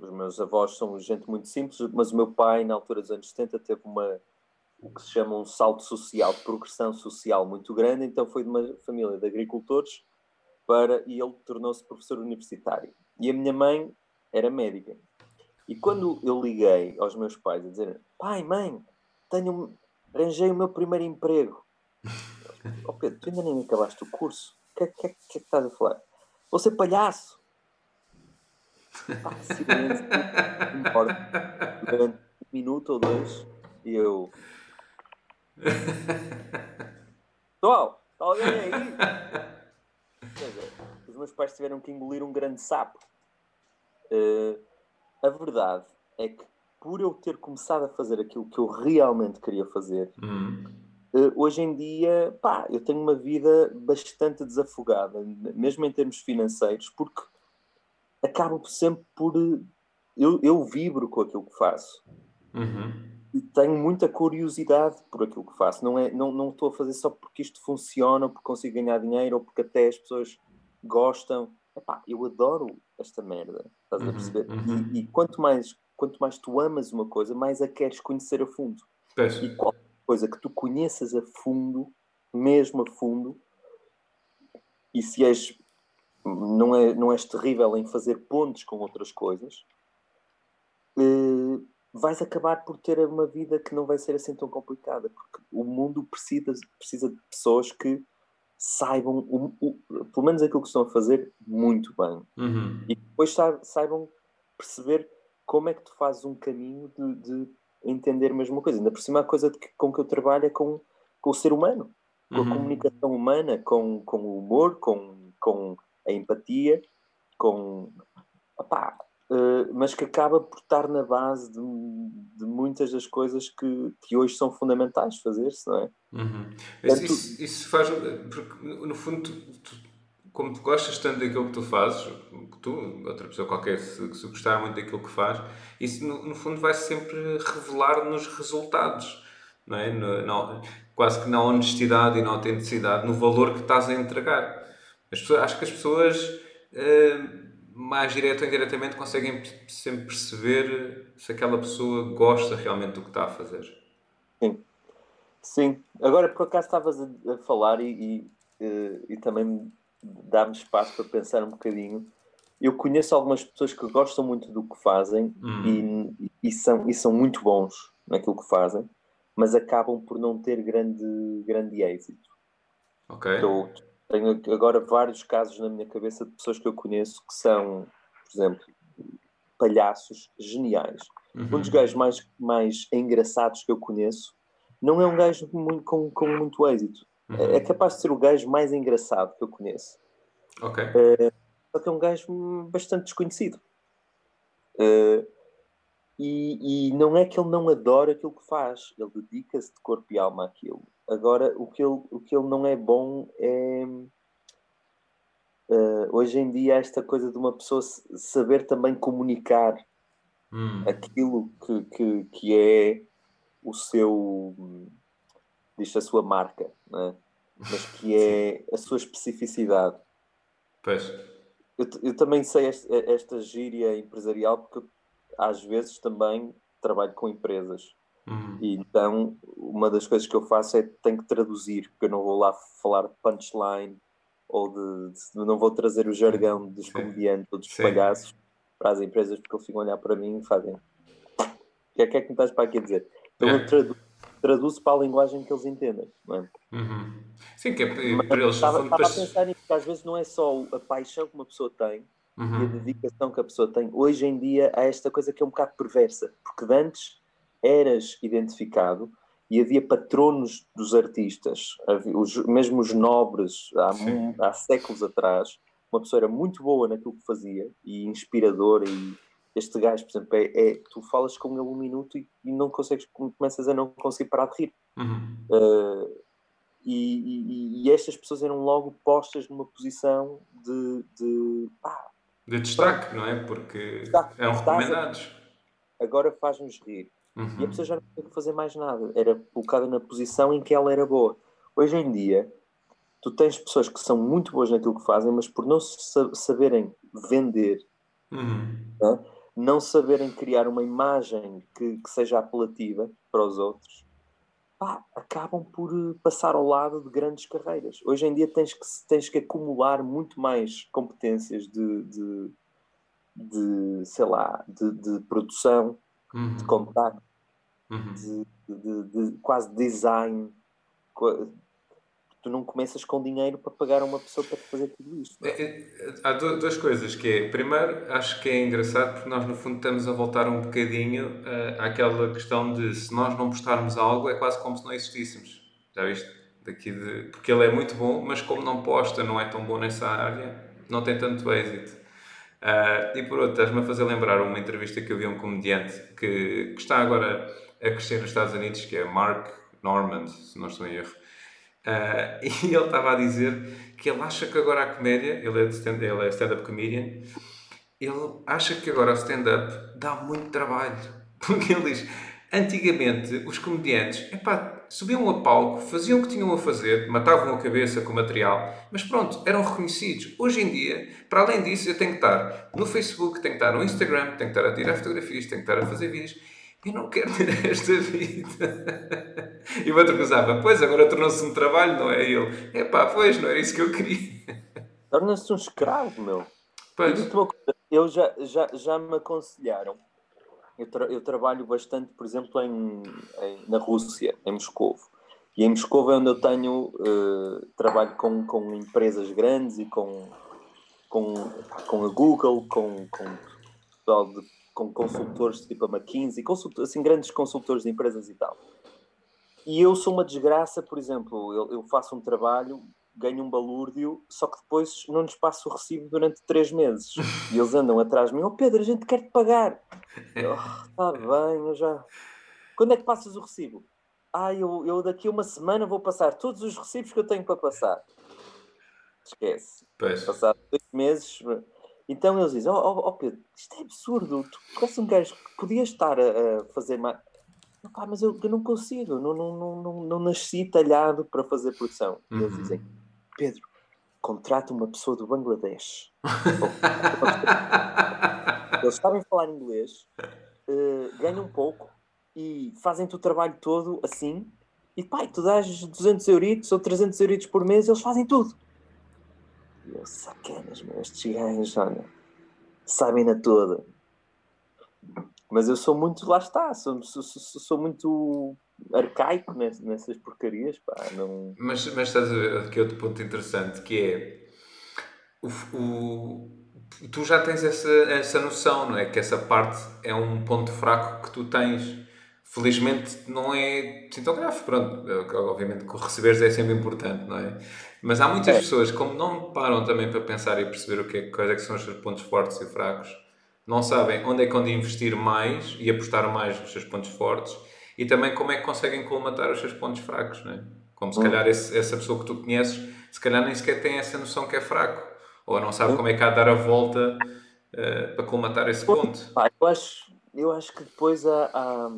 os meus avós são gente muito simples, mas o meu pai, na altura dos anos 70, teve uma, o que se chama um salto social, progressão social muito grande, então foi de uma família de agricultores para, e ele tornou-se professor universitário. E a minha mãe era médica. E quando eu liguei aos meus pais a dizer, pai, mãe, tenho, arranjei o meu primeiro emprego. Oh Pedro, tu ainda nem acabaste o curso. O que, é- que, é- que é que estás a falar? Vou ser palhaço. Pá, silêncio, não importa. Durante um minuto ou dois, e eu. Pessoal, está alguém aí? Os meus pais tiveram que engolir um grande sapo. Eh, a verdade é que, por eu ter começado a fazer aquilo que eu realmente queria fazer,
Hum.
Uh, hoje em dia, pá, eu tenho uma vida bastante desafogada, mesmo em termos financeiros, porque acabo sempre por. uh, Eu, eu vibro com aquilo que faço.
Uhum.
E tenho muita curiosidade por aquilo que faço. Não, é, não, não estou a fazer só porque isto funciona, porque consigo ganhar dinheiro, ou porque até as pessoas gostam. Epá, eu adoro esta merda, estás a perceber? Uhum. E, e, quanto, mais, quanto mais tu amas uma coisa, mais a queres conhecer a fundo.
Peço.
E qualquer coisa que tu conheças a fundo, mesmo a fundo, e se és não, é, não és terrível em fazer pontes com outras coisas, eh, vais acabar por ter uma vida que não vai ser assim tão complicada, porque o mundo precisa, precisa de pessoas que saibam, o, o, pelo menos aquilo que estão a fazer, muito bem.
Uhum.
E depois saibam perceber como é que tu fazes um caminho de, de entender a mesma coisa. Ainda por cima, a coisa que, com que eu trabalho é com, com o ser humano, com uhum. a comunicação humana, com, com o humor, com, com a empatia, com. Opá, uh, mas que acaba por estar na base de, de muitas das coisas que, que hoje são fundamentais fazer-se, não é?
Uhum. Portanto, isso, isso, faz. Porque, no fundo, tu, tu, como tu gostas tanto daquilo que tu fazes, tu, outra pessoa qualquer, se, se gostar muito daquilo que faz, isso no, no fundo vai sempre revelar nos resultados. Não é? No, no, quase que na honestidade e na autenticidade, no valor que estás a entregar. As pessoas, acho que as pessoas, uh, mais direto ou indiretamente, conseguem sempre perceber se aquela pessoa gosta realmente do que está a fazer.
Sim. Sim. Agora, por acaso, estavas a, falar e, e, uh, e também dá-me espaço para pensar um bocadinho. Eu conheço algumas pessoas que gostam muito do que fazem hum. e, e, são, e são muito bons naquilo que fazem, mas acabam por não ter grande, grande êxito.
Ok.
Estou, tenho agora vários casos na minha cabeça de pessoas que eu conheço que são, por exemplo, palhaços geniais. Uhum. Um dos gajos mais, mais engraçados que eu conheço não é um gajo muito, com, com muito êxito. Uhum. É capaz de ser o gajo mais engraçado que eu conheço.
Ok. Uh,
só que é um gajo bastante desconhecido. Uh, e, e, não é que ele não adora aquilo que faz, ele dedica-se de corpo e alma àquilo. Agora, o que ele, o que ele não é bom é. Uh, hoje em dia, esta coisa de uma pessoa saber também comunicar
hum.
aquilo que, que, que é o seu. diz a sua marca, é? mas que é a sua especificidade.
Pois.
Eu, eu também sei esta, esta gíria empresarial porque às vezes também trabalho com empresas
Uhum.
Então, uma das coisas que eu faço é tenho que traduzir, porque eu não vou lá falar de punchline ou de, de não vou trazer o jargão dos Sim. comediantes ou dos Sim. palhaços para as empresas, porque eles ficam a olhar para mim e fazem o que é que, é que me estás para aqui a dizer? Então é. eu traduzo, traduzo para a linguagem que eles entendem, não é?
Uhum. Sim, que é Mas, para eles.
Estava, estava a pensar nisso, porque às vezes não é só a paixão que uma pessoa tem uhum. e a dedicação que a pessoa tem. Hoje em dia há esta coisa que é um bocado perversa, porque antes eras identificado e havia patronos dos artistas, havia, os, mesmo os nobres, há, há, séculos atrás, uma pessoa era muito boa naquilo que fazia e inspiradora e este gajo, por exemplo, é, é tu falas com ele um minuto e, e, não consegues, começas a não conseguir parar de rir.
Uhum.
Uh, e, e, e, estas pessoas eram logo postas numa posição de, de,
de destaque, não é? Porque destaque, eram recomendados.
Agora faz-nos rir. Uhum. E a pessoa já não tinha que fazer mais nada. Era colocada na posição em que ela era boa. Hoje em dia, tu tens pessoas que são muito boas naquilo que fazem, mas por não saberem vender,
uhum.
né? não saberem criar uma imagem que, que, seja apelativa para os outros, pá, acabam por eh, passar ao lado de grandes carreiras. Hoje em dia tens que, tens que acumular muito mais competências de, de, de sei lá, de, de produção,
uhum.
de contacto,
uhum.
de, de, de, quase design. Tu não começas com dinheiro para pagar a uma pessoa para fazer tudo isto.
É? É, há duas coisas que é, primeiro, acho que é engraçado porque nós no fundo estamos a voltar um bocadinho uh, àquela questão de se nós não postarmos algo é quase como se não existíssemos. Já viste? Daqui de, porque ele é muito bom, mas como não posta, não é tão bom nessa área, não tem tanto êxito. Uh, e por outro, estás-me a fazer lembrar uma entrevista que eu vi a um comediante que, que, está agora a crescer nos Estados Unidos, que é Mark Normand, se não estou em erro. Uh, e ele estava a dizer que ele acha que agora a comédia, ele é stand-up é stand comedian, ele acha que agora o stand-up dá muito trabalho. Porque ele diz, Antigamente, os comediantes, epá, subiam a palco, faziam o que tinham a fazer, matavam a cabeça com material, mas pronto, eram reconhecidos. Hoje em dia, para além disso, eu tenho que estar no Facebook, tenho que estar no Instagram, tenho que estar a tirar fotografias, tenho que estar a fazer vídeos. Eu não quero ter esta vida. E o outro pensava, pois, agora tornou-se um trabalho, não é? ele, epá, pois, não era isso que eu queria.
Torna-se um escravo, meu.
Pois.
Eu já, já, já me aconselharam eu, tra eu trabalho bastante, por exemplo, em, em, na Rússia, em Moscou. E em Moscou é onde eu tenho uh, trabalho com, com empresas grandes e com, com, com a Google, com, com, com consultores tipo a McKinsey, assim, grandes consultores de empresas e tal. E eu sou uma desgraça, por exemplo, eu, eu faço um trabalho ganho um balúrdio, só que depois não lhes passo o recibo durante três meses. E eles andam atrás de mim, oh Pedro, a gente quer te pagar. Está oh, bem, eu já. Quando é que passas o recibo? Ah, eu, eu daqui a uma semana vou passar todos os recibos que eu tenho para passar. Esquece.
Pois.
Passar dois meses. Então eles dizem: Oh, oh, oh Pedro, isto é absurdo. Tu parece um gajo que podias estar a, a fazer mais. Pá, mas eu, eu, não consigo, não, não, não, não, não nasci talhado para fazer produção. E eles uhum. dizem: Pedro, contrata uma pessoa do Bangladesh. Eles sabem falar inglês, uh, ganham pouco e fazem-te o trabalho todo assim. E pai, tu dás 200 euritos ou 300 euritos por mês, eles fazem tudo. E eu, sacanas, meu, estes gajos, olha, sabem na toda. Mas eu sou muito, lá está, sou, sou, sou, sou muito arcaico nessas porcarias, pá, não...
Mas, mas estás a ver aqui outro ponto interessante, que é o, o, tu já tens essa, essa noção, não é? Que essa parte é um ponto fraco que tu tens. Felizmente não é tão grave, pronto, obviamente que receberes é sempre importante, não é? Mas há muitas é. pessoas, como não param também para pensar e perceber o que é, quais é que são os seus pontos fortes e fracos, não sabem onde é que onde investir mais e apostar mais nos seus pontos fortes e também como é que conseguem colmatar os seus pontos fracos, não é? Como se calhar esse, essa pessoa que tu conheces, se calhar nem sequer tem essa noção que é fraco, ou não sabe como é que há de dar a volta uh, para colmatar esse ponto.
eu, acho, eu acho que depois há, há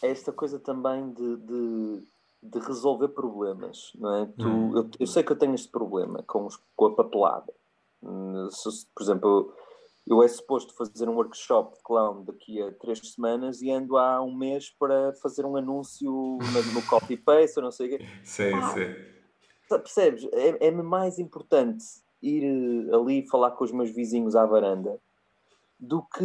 esta coisa também de, de, de, resolver problemas, não é? Tu, hum. eu, eu, sei que eu tenho este problema com, os, com a papelada. Por exemplo, eu é suposto fazer um workshop de clown daqui a três semanas e ando há um mês para fazer um anúncio no, no copy paste ou não sei o quê.
Sim, ah, sim.
Percebes? É, é mais importante ir eh, ali falar com os meus vizinhos à varanda do que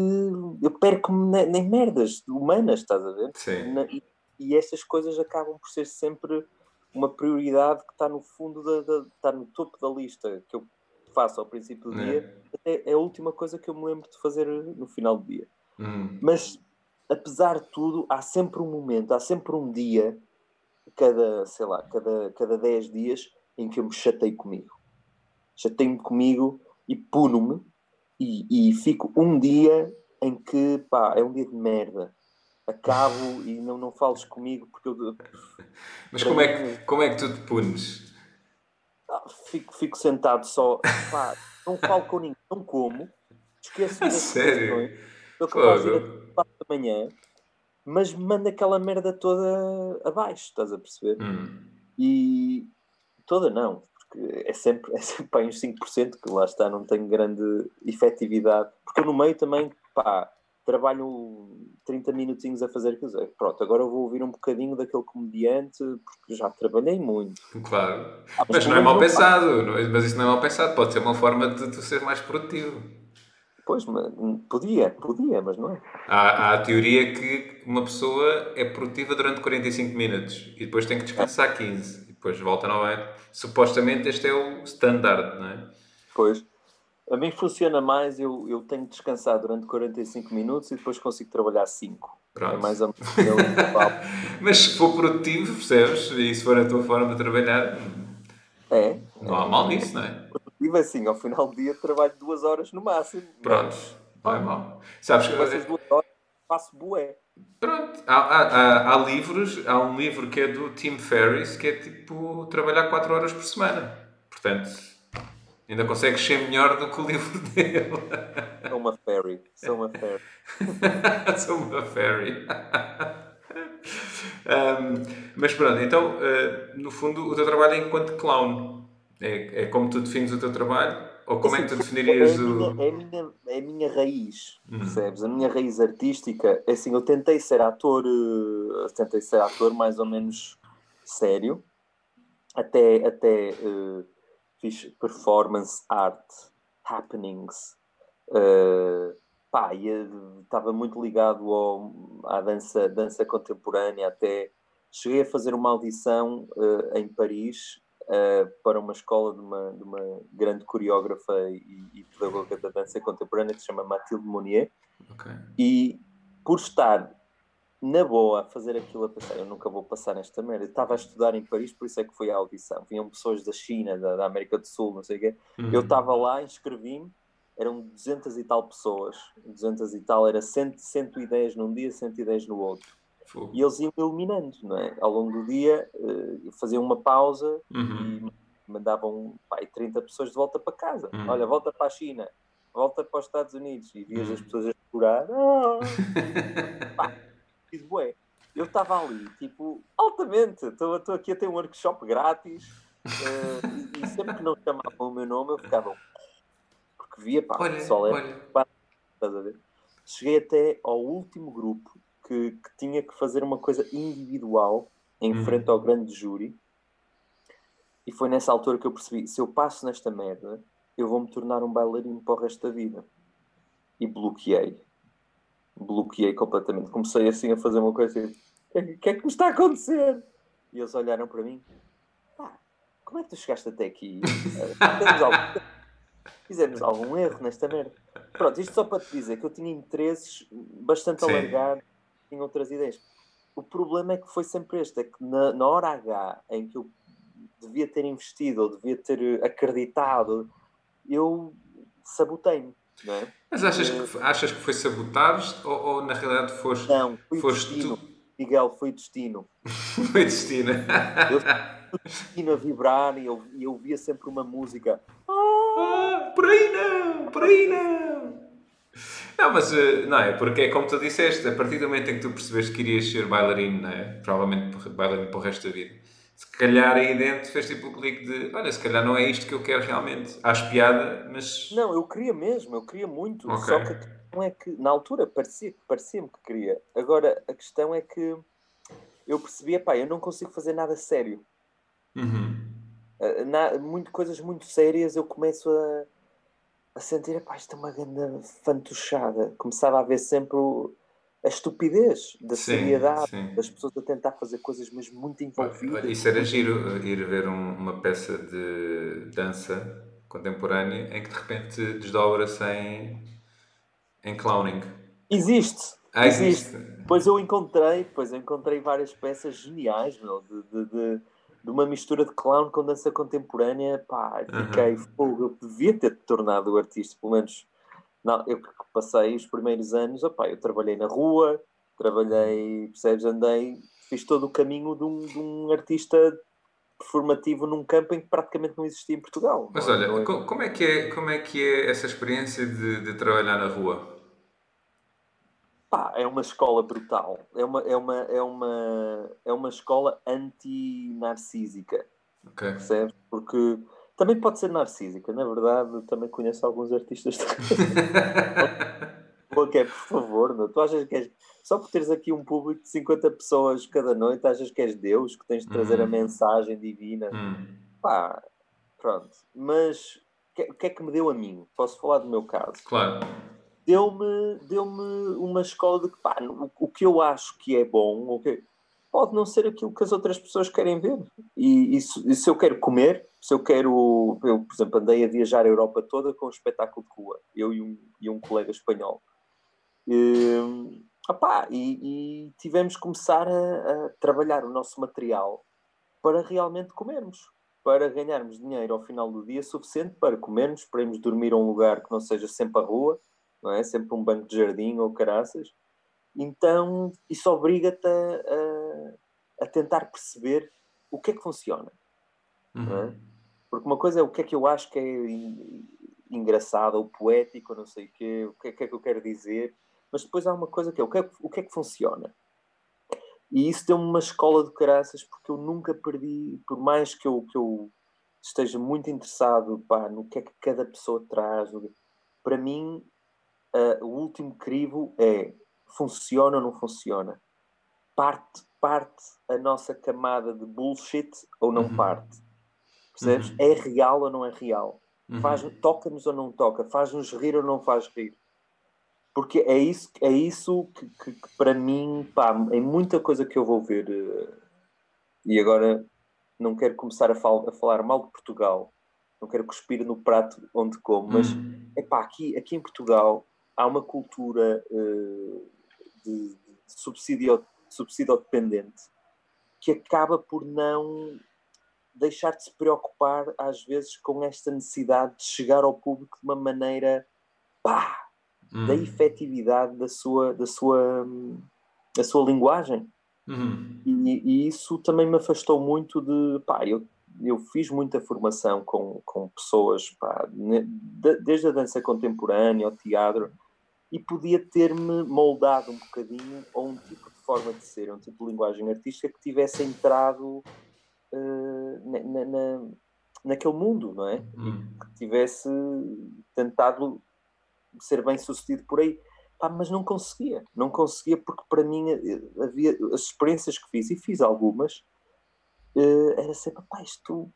eu perco-me nem merdas humanas, estás a ver?
Sim.
e, e estas coisas acabam por ser sempre uma prioridade que está no fundo da, da, está no topo da lista que eu faço ao princípio do é. dia, é, é a última coisa que eu me lembro de fazer no final do dia.
Hum.
Mas, apesar de tudo, há sempre um momento, há sempre um dia, cada, sei lá, cada, cada 10 dias, em que eu me chatei comigo. Chatei-me comigo e puno-me e, e fico um dia em que, pá, é um dia de merda acabo e não, não fales comigo porque eu.
Mas como, é que, como é que tu te punes?
Fico, fico sentado só, pá, não falo com ninguém, não como, esqueço
das Sério?
estou capaz de ir às 4 da manhã, mas manda aquela merda toda abaixo, estás a perceber?
Hum.
E toda não, porque é sempre, é sempre pá, uns 5% que lá está, não tem grande efetividade, porque eu no meio também, pá, trabalho 30 minutinhos a fazer coisa. Pronto, agora eu vou ouvir um bocadinho daquele comediante porque já trabalhei muito.
Claro. Ah, mas, mas não é mal pensado, não é? mas isso não é mal pensado, pode ser uma forma de tu ser mais produtivo.
Pois, mas, podia, podia, mas não é.
Há, há, a teoria que uma pessoa é produtiva durante 45 minutos e depois tem que descansar 15 e depois volta novamente. Supostamente este é o standard, não é?
Pois. A mim funciona mais, eu, eu tenho que descansar durante 45 minutos e depois consigo trabalhar 5.
Pronto.
É mais ou
menos Mas se for produtivo, percebes? E se for a tua forma de trabalhar,
é.
não há mal nisso, não é?
Produtivo é assim, ao final do dia trabalho duas horas no máximo.
Pronto, não é mal. Sabes que.
Essas duas horas faço bué.
Pronto, há, há, há, há, livros, há um livro que é do Tim Ferriss que é tipo trabalhar 4 horas por semana. Portanto, Ainda consegues ser melhor do que o livro dele.
Sou uma fairy. Sou uma fairy.
Sou uma fairy. mas pronto, então, uh, no fundo, o teu trabalho é enquanto clown. É, é como tu defines o teu trabalho? Ou como assim, é que tu definirias
é
o.
Minha, é, a minha, é a minha raiz, hum. percebes? A minha raiz artística. É assim, eu tentei ser ator, uh, tentei ser ator mais ou menos sério, até, até uh, fiz performance art, happenings. Uh, pá, estava muito ligado ao, à dança, dança contemporânea, até cheguei a fazer uma audição uh, em Paris uh, para uma escola de uma, de uma grande coreógrafa e, e, pedagoga da dança contemporânea que se chama Mathilde Monnier. Okay. E por estar na boa a fazer aquilo a pensar, eu nunca vou passar nesta merda. Eu estava a estudar em Paris, por isso é que foi a audição. Vinham pessoas da China, da, da América do Sul, não sei o quê. Uhum. Eu estava lá, inscrevi-me, eram 200 e tal pessoas. 200 e tal, era 100, 110 num dia, 110 no outro. E eles iam eliminando, não é? Ao longo do dia, uh, faziam uma pausa uhum. e mandavam pai, 30 pessoas de volta para casa. Uhum. Olha, volta para a China, volta para os Estados Unidos. E vias uhum. as pessoas a chorar. Oh! Pá, bué. Eu estava ali, tipo, altamente. Estou aqui a ter um workshop grátis. Uh, e, e, sempre que não chamavam o meu nome, eu ficava. Porque via, pá, olha, o pessoal era. Estás a ver? Cheguei até ao último grupo que, que tinha que fazer uma coisa individual em uhum. frente ao grande júri. E foi nessa altura que eu percebi: se eu passo nesta merda, eu vou me tornar um bailarino para o resto da vida. E bloqueei. Bloqueei completamente. Comecei assim a fazer uma coisa assim: o que é que me está a acontecer? E eles olharam para mim: pá, como é que tu chegaste até aqui? Fizemos algum, fizemos algum erro nesta merda. Pronto, isto só para te dizer que eu tinha interesses bastante alargados tinha outras ideias. O problema é que foi sempre este, é que na, na hora H em que eu devia ter investido ou devia ter acreditado, eu sabotei-me. É?
Mas achas que, achas que foi sabotares ou, ou na realidade foste,
não, foi
foste
destino. tu? Miguel, foi destino.
foi destino.
eu destino a vibrar e eu, eu via sempre uma música.
Ah, por aí não, por aí não. Não, mas eh, não é, porque é como tu disseste, a partir do momento em que tu percebeste que irias ser bailarino, não é? Provavelmente bailarino para o resto da vida. Se calhar aí dentro fez tipo o clique de olha, se calhar não é isto que eu quero realmente. Acho piada, mas.
Não, eu queria mesmo, eu queria muito. Okay. Só que a questão é que na altura parecia, parecia-me que queria. Agora a questão é que eu percebia, pá, eu não consigo fazer nada sério. Uhum. Uh, na, muito, coisas muito sérias eu começo a a sentir, pá, isto é uma grande fantochada. Começava a ver sempre o, a estupidez da sim, seriedade sim. das pessoas a tentar fazer coisas mesmo muito envolvidas.
Isso era giro, ir ver um, uma peça de dança contemporânea em que de repente desdobra-se em, em clowning.
Existe. Ah, existe. existe. Pois eu encontrei, pois eu encontrei várias peças geniais, meu, de, de, de de uma mistura de clown com dança contemporânea, pá, fiquei uhum. fogo. Eu devia ter tornado o artista, pelo menos não, eu passei os primeiros anos, opá, eu trabalhei na rua, trabalhei, percebes, andei, fiz todo o caminho de um, de um artista formativo num campo em que praticamente não existia em Portugal.
Mas olha, é? como, é que é, como é que é essa experiência de, de trabalhar na rua?
Pá, é uma escola brutal. É uma, é uma, é uma, é uma escola anti-narcísica. Okay. Percebes? Porque também pode ser narcísica. Na verdade, também conheço alguns artistas. Ok, por favor, meu. tu achas que és. Só por teres aqui um público de 50 pessoas cada noite, achas que és Deus, que tens de trazer a hum. mensagem divina? Hum. Pá, pronto. Mas o que é que me deu a mim? Posso falar do meu caso?
Claro
deu-me deu uma escola de que pá, o, o, que eu acho que é bom okay, pode não ser aquilo que as outras pessoas querem ver. E, e, se, e, se, eu quero comer, se eu quero, eu, por exemplo, andei a viajar a Europa toda com um espetáculo de rua, eu e um, e um colega espanhol. E, opá, e, e tivemos que começar a, a trabalhar o nosso material para realmente comermos para ganharmos dinheiro ao final do dia suficiente para comermos, para irmos dormir a um lugar que não seja sempre a rua, não é? Sempre um banco de jardim ou caraças. Então, isso obriga-te a, a, a, tentar perceber o que é que funciona. Uhum. Porque uma coisa é o que é que eu acho que é engraçado ou poético, não sei o quê, o que é, que é que eu quero dizer, mas depois há uma coisa que é o que é, o que, é que funciona. E isso deu-me uma escola de caraças, porque eu nunca perdi, por mais que eu, que eu esteja muito interessado pá, no que é que cada pessoa traz, para mim, uh, o último crivo é funciona ou não funciona. Parte, parte a nossa camada de bullshit ou não uhum. parte. Percebes? Uhum. É real ou não é real? Uhum. Faz, toca-nos ou não toca? Faz-nos rir ou não faz rir? Porque é isso, é isso que, que, que para mim, pá, em muita coisa que eu vou ver, uh, e agora não quero começar a, fal a, falar mal de Portugal, não quero cuspir no prato onde como, mas é pá, aqui, aqui em Portugal há uma cultura uh, de, de subsídio, subsídio dependente que acaba por não deixar de se preocupar às vezes com esta necessidade de chegar ao público de uma maneira pá, uhum. da efetividade da sua, da sua, da sua linguagem. Uhum. E, e, isso também me afastou muito de. Pá, eu, eu fiz muita formação com, com pessoas, pá, desde a dança contemporânea ao teatro, e podia ter-me moldado um bocadinho a um tipo de forma de ser, um tipo de linguagem artística que tivesse entrado uh, na, na, naquele mundo, não é? Uhum. Que tivesse tentado ser bem sucedido por aí. Pá, mas não conseguia, não conseguia porque para mim havia as experiências que fiz, e fiz algumas, uh, era sempre, pá, isto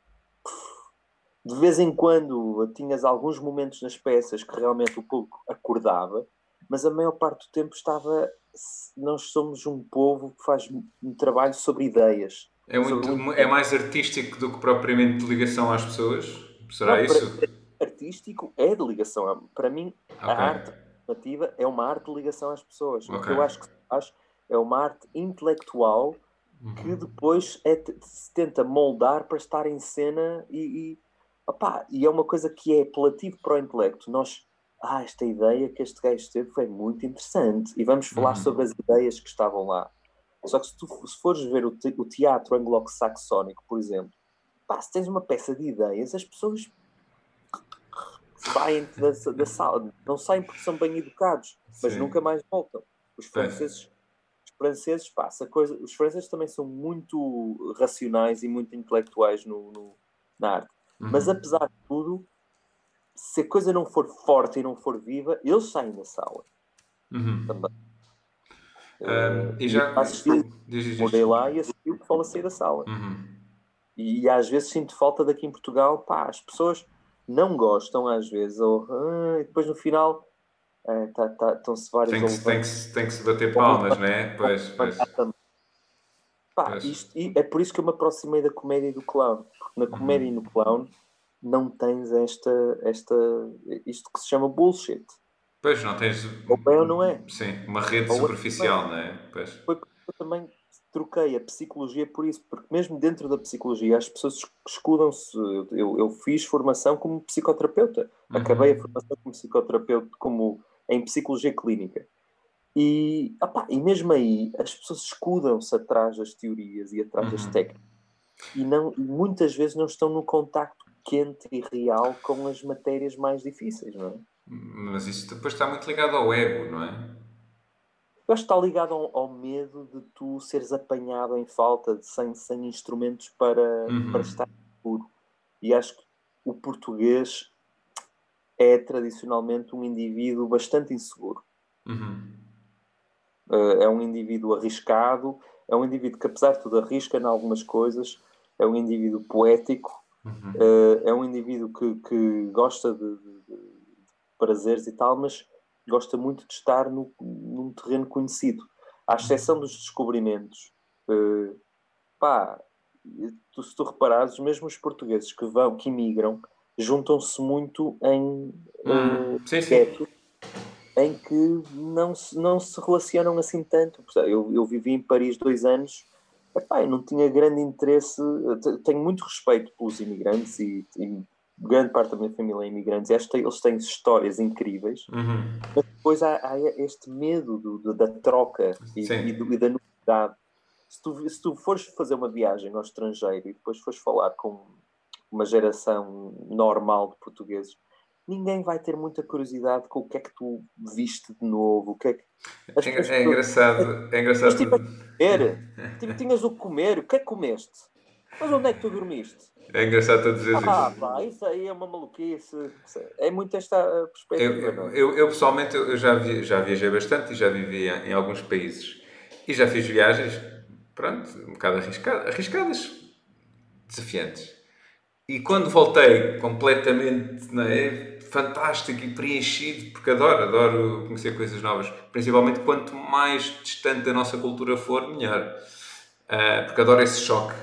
de vez em quando tinhas alguns momentos nas peças que realmente o público acordava, mas a maior parte do tempo estava. Nós somos um povo que faz um trabalho sobre ideias.
É, muito, é mais artístico do que propriamente de ligação às pessoas? Será não, isso?
Artístico é de ligação. Para mim, okay. a arte narrativa é uma arte de ligação às pessoas. Okay. O que eu acho que acho, é uma arte intelectual uhum. que depois é, se tenta moldar para estar em cena e, e, opá, e é uma coisa que é apelativo para o intelecto. Nós, ah, esta ideia que este gajo teve foi muito interessante e vamos falar uhum. sobre as ideias que estavam lá. Só que se tu se fores ver o, te, o teatro anglo-saxónico, por exemplo, pá, se tens uma peça de ideias, as pessoas saem da, da sala, não saem porque são bem educados, mas Sim. nunca mais voltam. Os franceses, os franceses passa coisa, os franceses também são muito racionais e muito intelectuais no, no na arte. Uhum. Mas apesar de tudo, se a coisa não for forte e não for viva, eles saem da sala. Uhum. Também. E já assisti, morei lá e assisti o que fala sair da sala. Uhum. E, e, às vezes sinto falta daqui em Portugal, pá, as pessoas não gostam às vezes, ou ah, e depois no final ah, tá, tá, estão-se vários.
Tem que, tem, que, tem que se bater palmas, não é? Pois, pois.
Pá, pois. Isto, é por isso que eu me aproximei da comédia e do clown, porque na comédia uhum. e no clown não tens esta, esta, isto que se chama bullshit.
Pois, não tens.
Ou bem ou não é?
Sim, uma rede ou superficial, não é? Pois.
Foi eu também troquei a psicologia por isso, porque mesmo dentro da psicologia as pessoas escudam-se. Eu, eu, fiz formação como psicoterapeuta, uhum. acabei a formação como psicoterapeuta como, em psicologia clínica. E, opa, e mesmo aí as pessoas escudam-se atrás das teorias e atrás uhum. das técnicas e, não, e muitas vezes não estão no contacto quente e real com as matérias mais difíceis, não é?
Mas isso depois está muito ligado ao ego, não é?
Eu acho que está ligado ao, ao, medo de tu seres apanhado em falta, de, sem, sem instrumentos para, uhum. para estar seguro. E acho que o português é tradicionalmente um indivíduo bastante inseguro. Uhum. Uh, é um indivíduo arriscado, é um indivíduo que, apesar de tudo, arrisca em algumas coisas, é um indivíduo poético, uhum. uh, é um indivíduo que, que gosta de, de prazeres e tal, mas gosta muito de estar no, num terreno conhecido. À exceção dos descobrimentos, uh, pá, tu, se tu reparares, os mesmos portugueses que vão, que imigram, juntam-se muito em uh, sim, sim. em que não se, não se relacionam assim tanto. Eu, eu vivi em Paris dois anos, epá, eu não tinha grande interesse, tenho muito respeito pelos imigrantes e, e grande parte da minha família é imigrantes, eles têm histórias incríveis, uhum. mas depois há, há, este medo do, do, da troca e, e, do, e, da novidade. Se tu, se tu fores fazer uma viagem ao estrangeiro e depois fores falar com uma geração normal de portugueses, ninguém vai ter muita curiosidade com o que é que tu viste de novo, o que é que...
É, é, engraçado, é engraçado. Mas,
tipo, comer, tipo, tinhas o que comer, o que é que comeste? Mas onde é que tu dormiste?
É engraçado tu dizer
ah, isso. Pá, isso aí é uma maluquice. É muito esta perspectiva.
Eu, é? eu, eu pessoalmente eu já, vi, já viajei bastante e já vivi em, em, alguns países. E já fiz viagens, pronto, um bocado arriscadas, arriscadas desafiantes. E quando voltei completamente não é, fantástico e preenchido, porque adoro, adoro conhecer coisas novas, principalmente quanto mais distante da nossa cultura for, melhor. Uh, porque adoro esse choque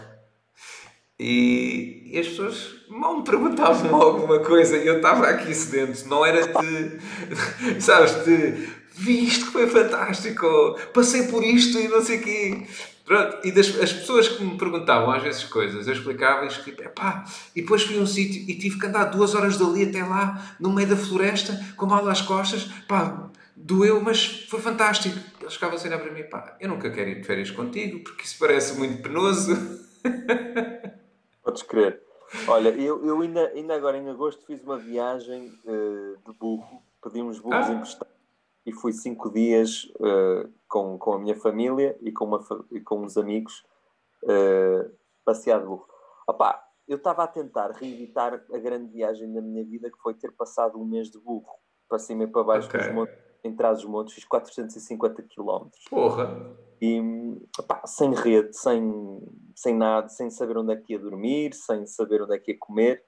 e, e, as pessoas mal me perguntavam alguma coisa e eu estava aqui sedento. Não era de, sabes, de vi isto que foi fantástico, passei por isto e não sei o quê. Pronto, e das, as pessoas que me perguntavam às vezes coisas, eu explicava-lhes que, pá, e depois fui a um sítio e tive que andar duas horas dali até lá, no meio da floresta, com mal às costas, pá, doeu, mas foi fantástico. Eles ficavam a olhar para mim, pá, eu nunca quero ir de férias contigo, porque isso parece muito penoso.
Podes crer. Olha, eu, eu ainda, ainda agora em agosto fiz uma viagem uh, de burro, pedimos burros ah. emprestados e fui cinco dias uh, com, com a minha família e com, uma, e com uns amigos uh, passear de burro. Opá, eu estava a tentar reeditar a grande viagem da minha vida que foi ter passado um mês de burro para cima e para baixo okay. dos montes, em trás dos montes, fiz 450 km.
Porra!
E opá, sem rede, sem, sem nada, sem saber onde é que ia dormir, sem saber onde é que ia comer.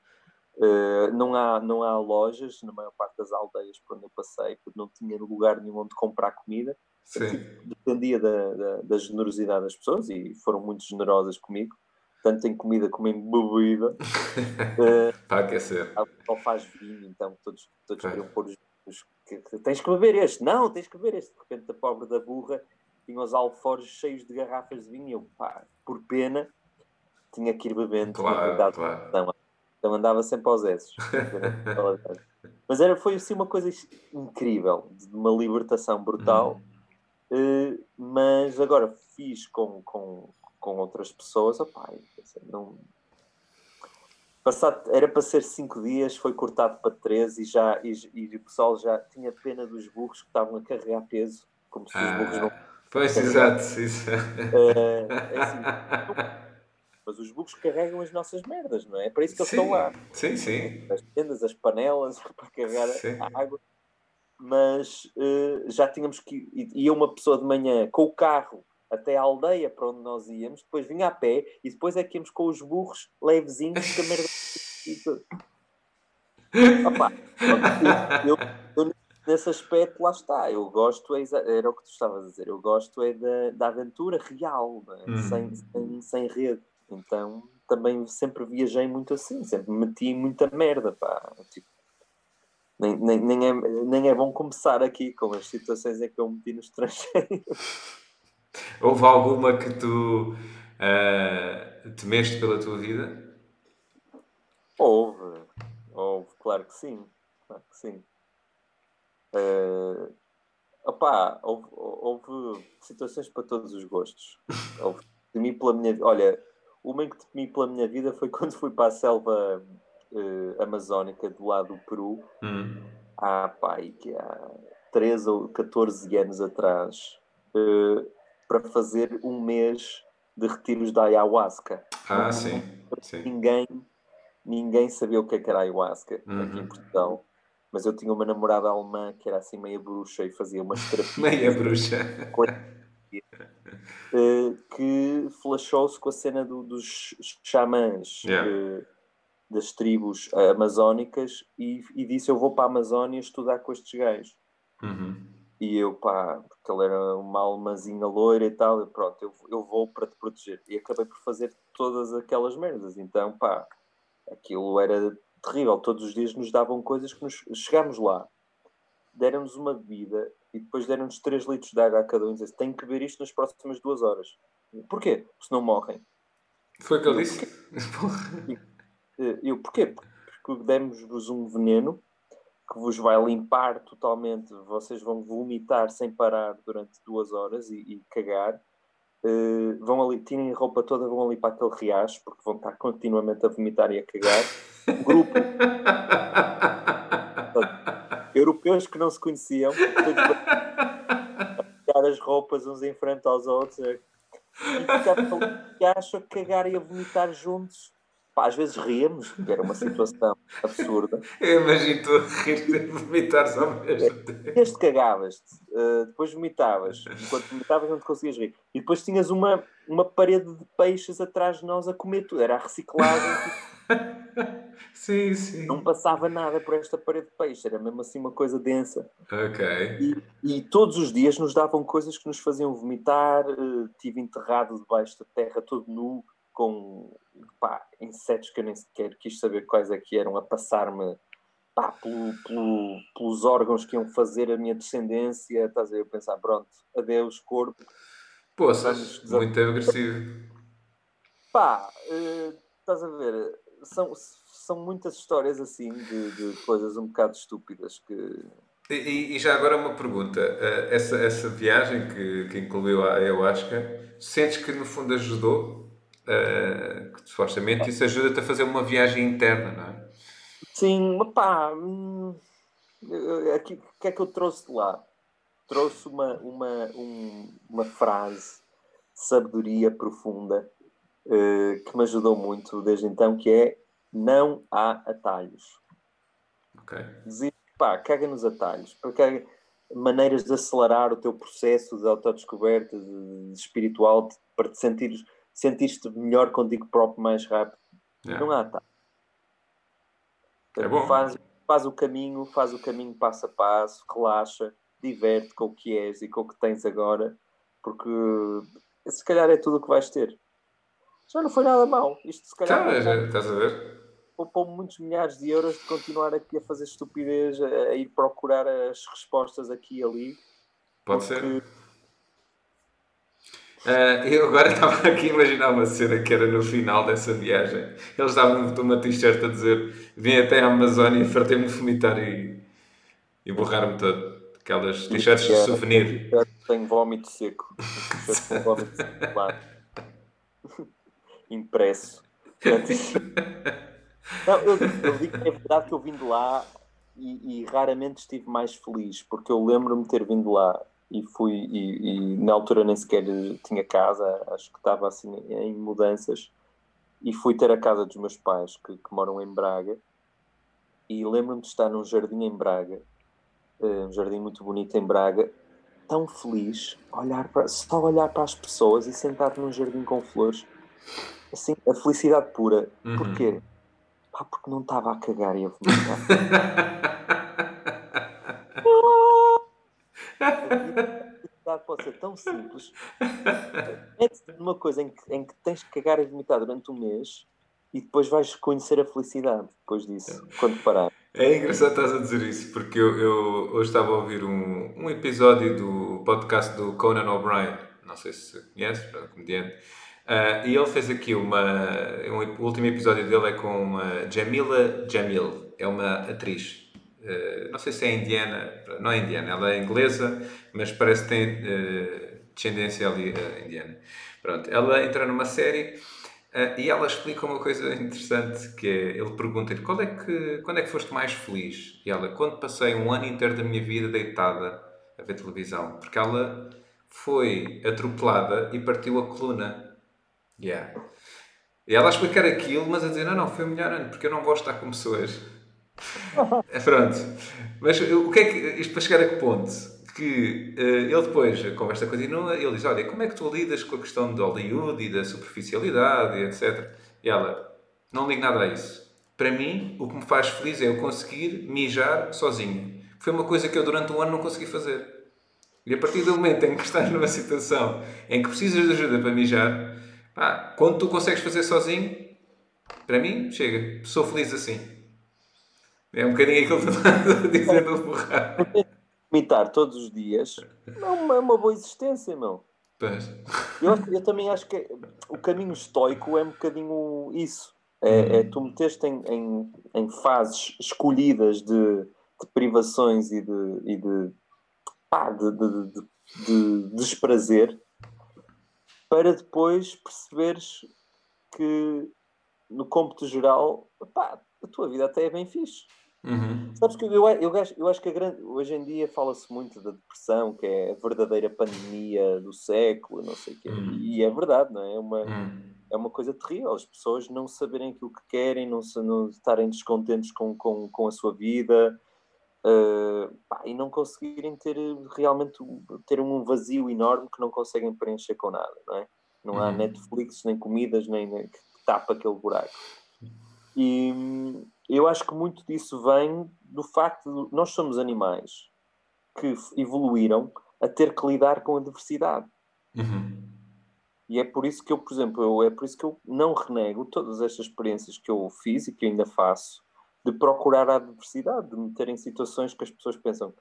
Uh, não, há, não há lojas na maior parte das aldeias por onde eu passei, porque não tinha lugar nenhum onde comprar comida.
Sim.
Dependia da, da, da, generosidade das pessoas e foram muito generosas comigo, tanto em comida como em bebida.
uh, Para aquecer.
Ou faz vinho, então todos, todos queriam pôr os, os que, tens que beber este, não, tens que beber este. De repente, a pobre da burra tinha os alforjes cheios de garrafas de vinho e eu, pá, por pena, tinha que ir bebendo.
Claro, claro.
Então, então andava sempre aos esses. Mas era, foi assim uma coisa incrível, de uma libertação brutal. Uhum. Uh, mas agora fiz com, com, com outras pessoas, opá, não, Passado, era para ser 5 dias, foi cortado para 13 e, já, e, e, o pessoal já tinha pena dos burros que estavam a carregar peso, como se os burros não
Pois, exato. Isso.
É, é assim, mas os bucos carregam as nossas merdas, não é? É para isso que eles sim, estão lá.
Sim, sim.
As tendas, as panelas, para carregar sim. a água. Mas uh, já tínhamos que. Ia uma pessoa de manhã com o carro até a aldeia para onde nós íamos, depois vinha a pé e depois é que íamos com os burros levezinhos com a merda. Opa, eu, nesse aspecto, lá está. Eu gosto, é, era o que tu estavas a dizer, eu gosto é da, da aventura real, é? hum. sem, sem, sem rede. Então também sempre viajei muito assim, sempre meti muita merda, pá. Tipo, nem, nem, nem, é, nem é bom começar aqui com as situações em que eu meti no estrangeiro.
Houve alguma que tu uh, temeste pela tua vida?
Houve, houve, claro que sim, claro que sim. Uh, opá, houve, houve, situações para todos os gostos. Houve, temi pela minha Olha, uma em que temi pela minha vida foi quando fui para a selva uh, amazónica do lado do Peru.
Hum.
Há, pá, que há 13 ou 14 anos atrás. Uh, para fazer um mês de retiros da ayahuasca.
Ah, sim. sim.
Ninguém, ninguém sabia o que, é que era ayahuasca uhum. aqui em uhum. Portugal mas eu tinha uma namorada alemã que era assim meia bruxa e fazia umas terapias.
meia bruxa.
Eh, que flashou-se com a cena do, dos xamãs
yeah. Eh,
das tribos amazónicas e, e, disse: Eu vou para a Amazónia estudar com estes gajos.
Uhum.
E eu, pá, porque ele era uma almazinha loira e tal, e pronto, eu, eu vou para te proteger. E acabei por fazer todas aquelas merdas. Então, pá, aquilo era terrível. Todos os dias nos davam coisas que nos... chegámos lá, deram-nos uma bebida e depois deram-nos 3 litros de água a cada um e dizer tem que beber isto nas próximas duas horas. Porquê? Se não morrem.
Foi o que eu disse?
Eh, eu, porquê? Porque demos-vos um veneno que vos vai limpar totalmente, vocês vão vomitar sem parar durante duas horas e, e cagar. Uh, vão ali, tirem a roupa toda, vão ali para aquele riacho, porque vão estar continuamente a vomitar e a cagar. O grupo. europeus que não se conheciam, todos as roupas uns em frente aos outros e ficavam e acham que cagar e a vomitar juntos. Pá, às vezes ríamos, porque era uma situação absurda.
Eu imagino tu a rir e vomitar só mesmo tempo.
Este cagavas-te, uh, depois vomitavas. Enquanto vomitavas não te conseguias rir. E depois tinhas uma, uma parede de peixes atrás de nós a comer tudo. Era a reciclagem.
sim, sim.
Não passava nada por esta parede de peixe. Era mesmo assim uma coisa densa.
Ok.
E, e todos os dias nos davam coisas que nos faziam vomitar. Uh, tive enterrado debaixo da terra todo nu com pá, insetos que eu nem sequer quis saber quais é que eram, a passar-me pelo, pelo, pelos órgãos que iam fazer a minha descendência. Estás a, eu pensar, pronto, adeus, corpo.
Poças, muito agressivo.
Pá, uh, estás a ver, são, são muitas histórias assim de, de coisas um bocado estúpidas que.
E, e, já agora uma pergunta. Eh, essa, essa viagem que, que incluiu a ayahuasca, sentes que no fundo ajudou Uh, que supostamente isso ajuda-te a fazer uma viagem interna, não é?
Sim, pá, hum, o que é que eu trouxe de lá? Trouxe uma, uma, um, uma frase de sabedoria profunda que me ajudou muito desde então, que é não há atalhos.
Ok.
Dizer, pá, caga nos atalhos, porque maneiras de acelerar o teu processo de autodescoberta de, de espiritual de, para te sentires sentiste melhor contigo próprio mais rápido. Yeah. Não há tá.
É bom.
Faz, faz o caminho, faz o caminho passo a passo, relaxa, diverte com o que és e com o que tens agora, porque se calhar é tudo o que vais ter. Já não foi nada mal. Isto se calhar.
Tá, já, estás a ver?
Poupou muitos milhares de euros de continuar aqui a fazer estupidez, a, ir procurar as respostas aqui e ali.
Pode porque... ser Uh, eu agora estava aqui a imaginar uma cena que era no final dessa viagem. Eles davam-me uma t-shirt a dizer: Vim até a Amazónia e fartei-me de vomitar e, e borrar-me todo. Aquelas t-shirts de souvenir.
Tenho vómito seco. Tenho vómito seco lá. Impresso. Não, eu, eu digo que é verdade que eu vim de lá e, e raramente estive mais feliz, porque eu lembro-me de ter vindo lá e fui e, e, na altura nem sequer tinha casa, acho que estava assim em mudanças e fui ter a casa dos meus pais que, que moram em Braga e lembro-me de estar num jardim em Braga, eh, um jardim muito bonito em Braga, tão feliz, olhar para, só olhar para as pessoas e sentar num jardim com flores, assim, a felicidade pura. Uhum. Porquê? Porque não estava a cagar e a vomitar. A pode ser tão simples. Mete-te numa coisa em que, em que tens que cagar e vomitar durante um mês e depois vais conhecer a felicidade depois disso, quando parar.
É engraçado estás a dizer isso, porque eu, eu hoje estava a ouvir um, um episódio do podcast do Conan O'Brien, não sei se conheces, é um comediante, uh, e ele fez aqui uma. Um, o último episódio dele é com Jamila Jamil, é uma atriz Uh, não sei se é indiana, não é indiana, ela é inglesa, mas parece que tem uh, descendência ali, indiana. Pronto, ela entra numa série e ela explica uma coisa interessante, que é, ele pergunta-lhe é, que, quando é que foste mais feliz? E ela, quando passei um ano inteiro da minha vida deitada a ver televisão, porque ela foi atropelada e partiu a coluna. Yeah. E ela a explicar aquilo, mas a dizer, não, não, foi o melhor ano, porque eu não gosto de estar com pessoas é pronto. Mas o que é que. Isto para chegar a que ponto? Que uh, ele depois, a conversa continua, ele diz: Olha, como é que tu lidas com a questão de Hollywood e da superficialidade e etc. E ela: Não ligo nada a isso. Para mim, o que me faz feliz é eu conseguir mijar sozinho. Foi uma coisa que eu durante um ano não consegui fazer. E a partir do momento em que estás numa situação em que precisas de ajuda para mijar, pá, quando tu consegues fazer sozinho, para mim, chega. Sou feliz assim. É um bocadinho aquilo que estás a dizer do borrar.
Vomitar todos os dias é uma, uma boa existência, meu.
Pois.
Eu, eu também acho que o caminho estoico é um bocadinho isso. É, é tu meteste em, em, em, fases escolhidas de, de privações e de, e de, pá, de, de, de, de desprazer para depois perceberes que no cômputo geral pá, a tua vida até é bem fixe. Uhum. Sabes que eu, eu, acho, eu acho que grande, hoje em dia fala-se muito da depressão, que é a verdadeira pandemia do século, não sei o quê. Uhum. E é verdade, não é? É uma, uhum. é uma coisa terrível. As pessoas não saberem aquilo que querem, não, não estarem descontentes com, com, com a sua vida. Uh, pá, e não conseguirem ter realmente ter um vazio enorme que não conseguem preencher com nada, não é? Não há uhum. Netflix, nem comidas, nem, nem que tapa aquele buraco. E eu acho que muito disso vem do facto de nós somos animais que evoluíram a ter que lidar com a diversidade. Uhum. E é por isso que eu, por exemplo, eu, é por isso que eu não renego todas estas experiências que eu fiz e que ainda faço de procurar a diversidade, de meter em situações que as pessoas pensam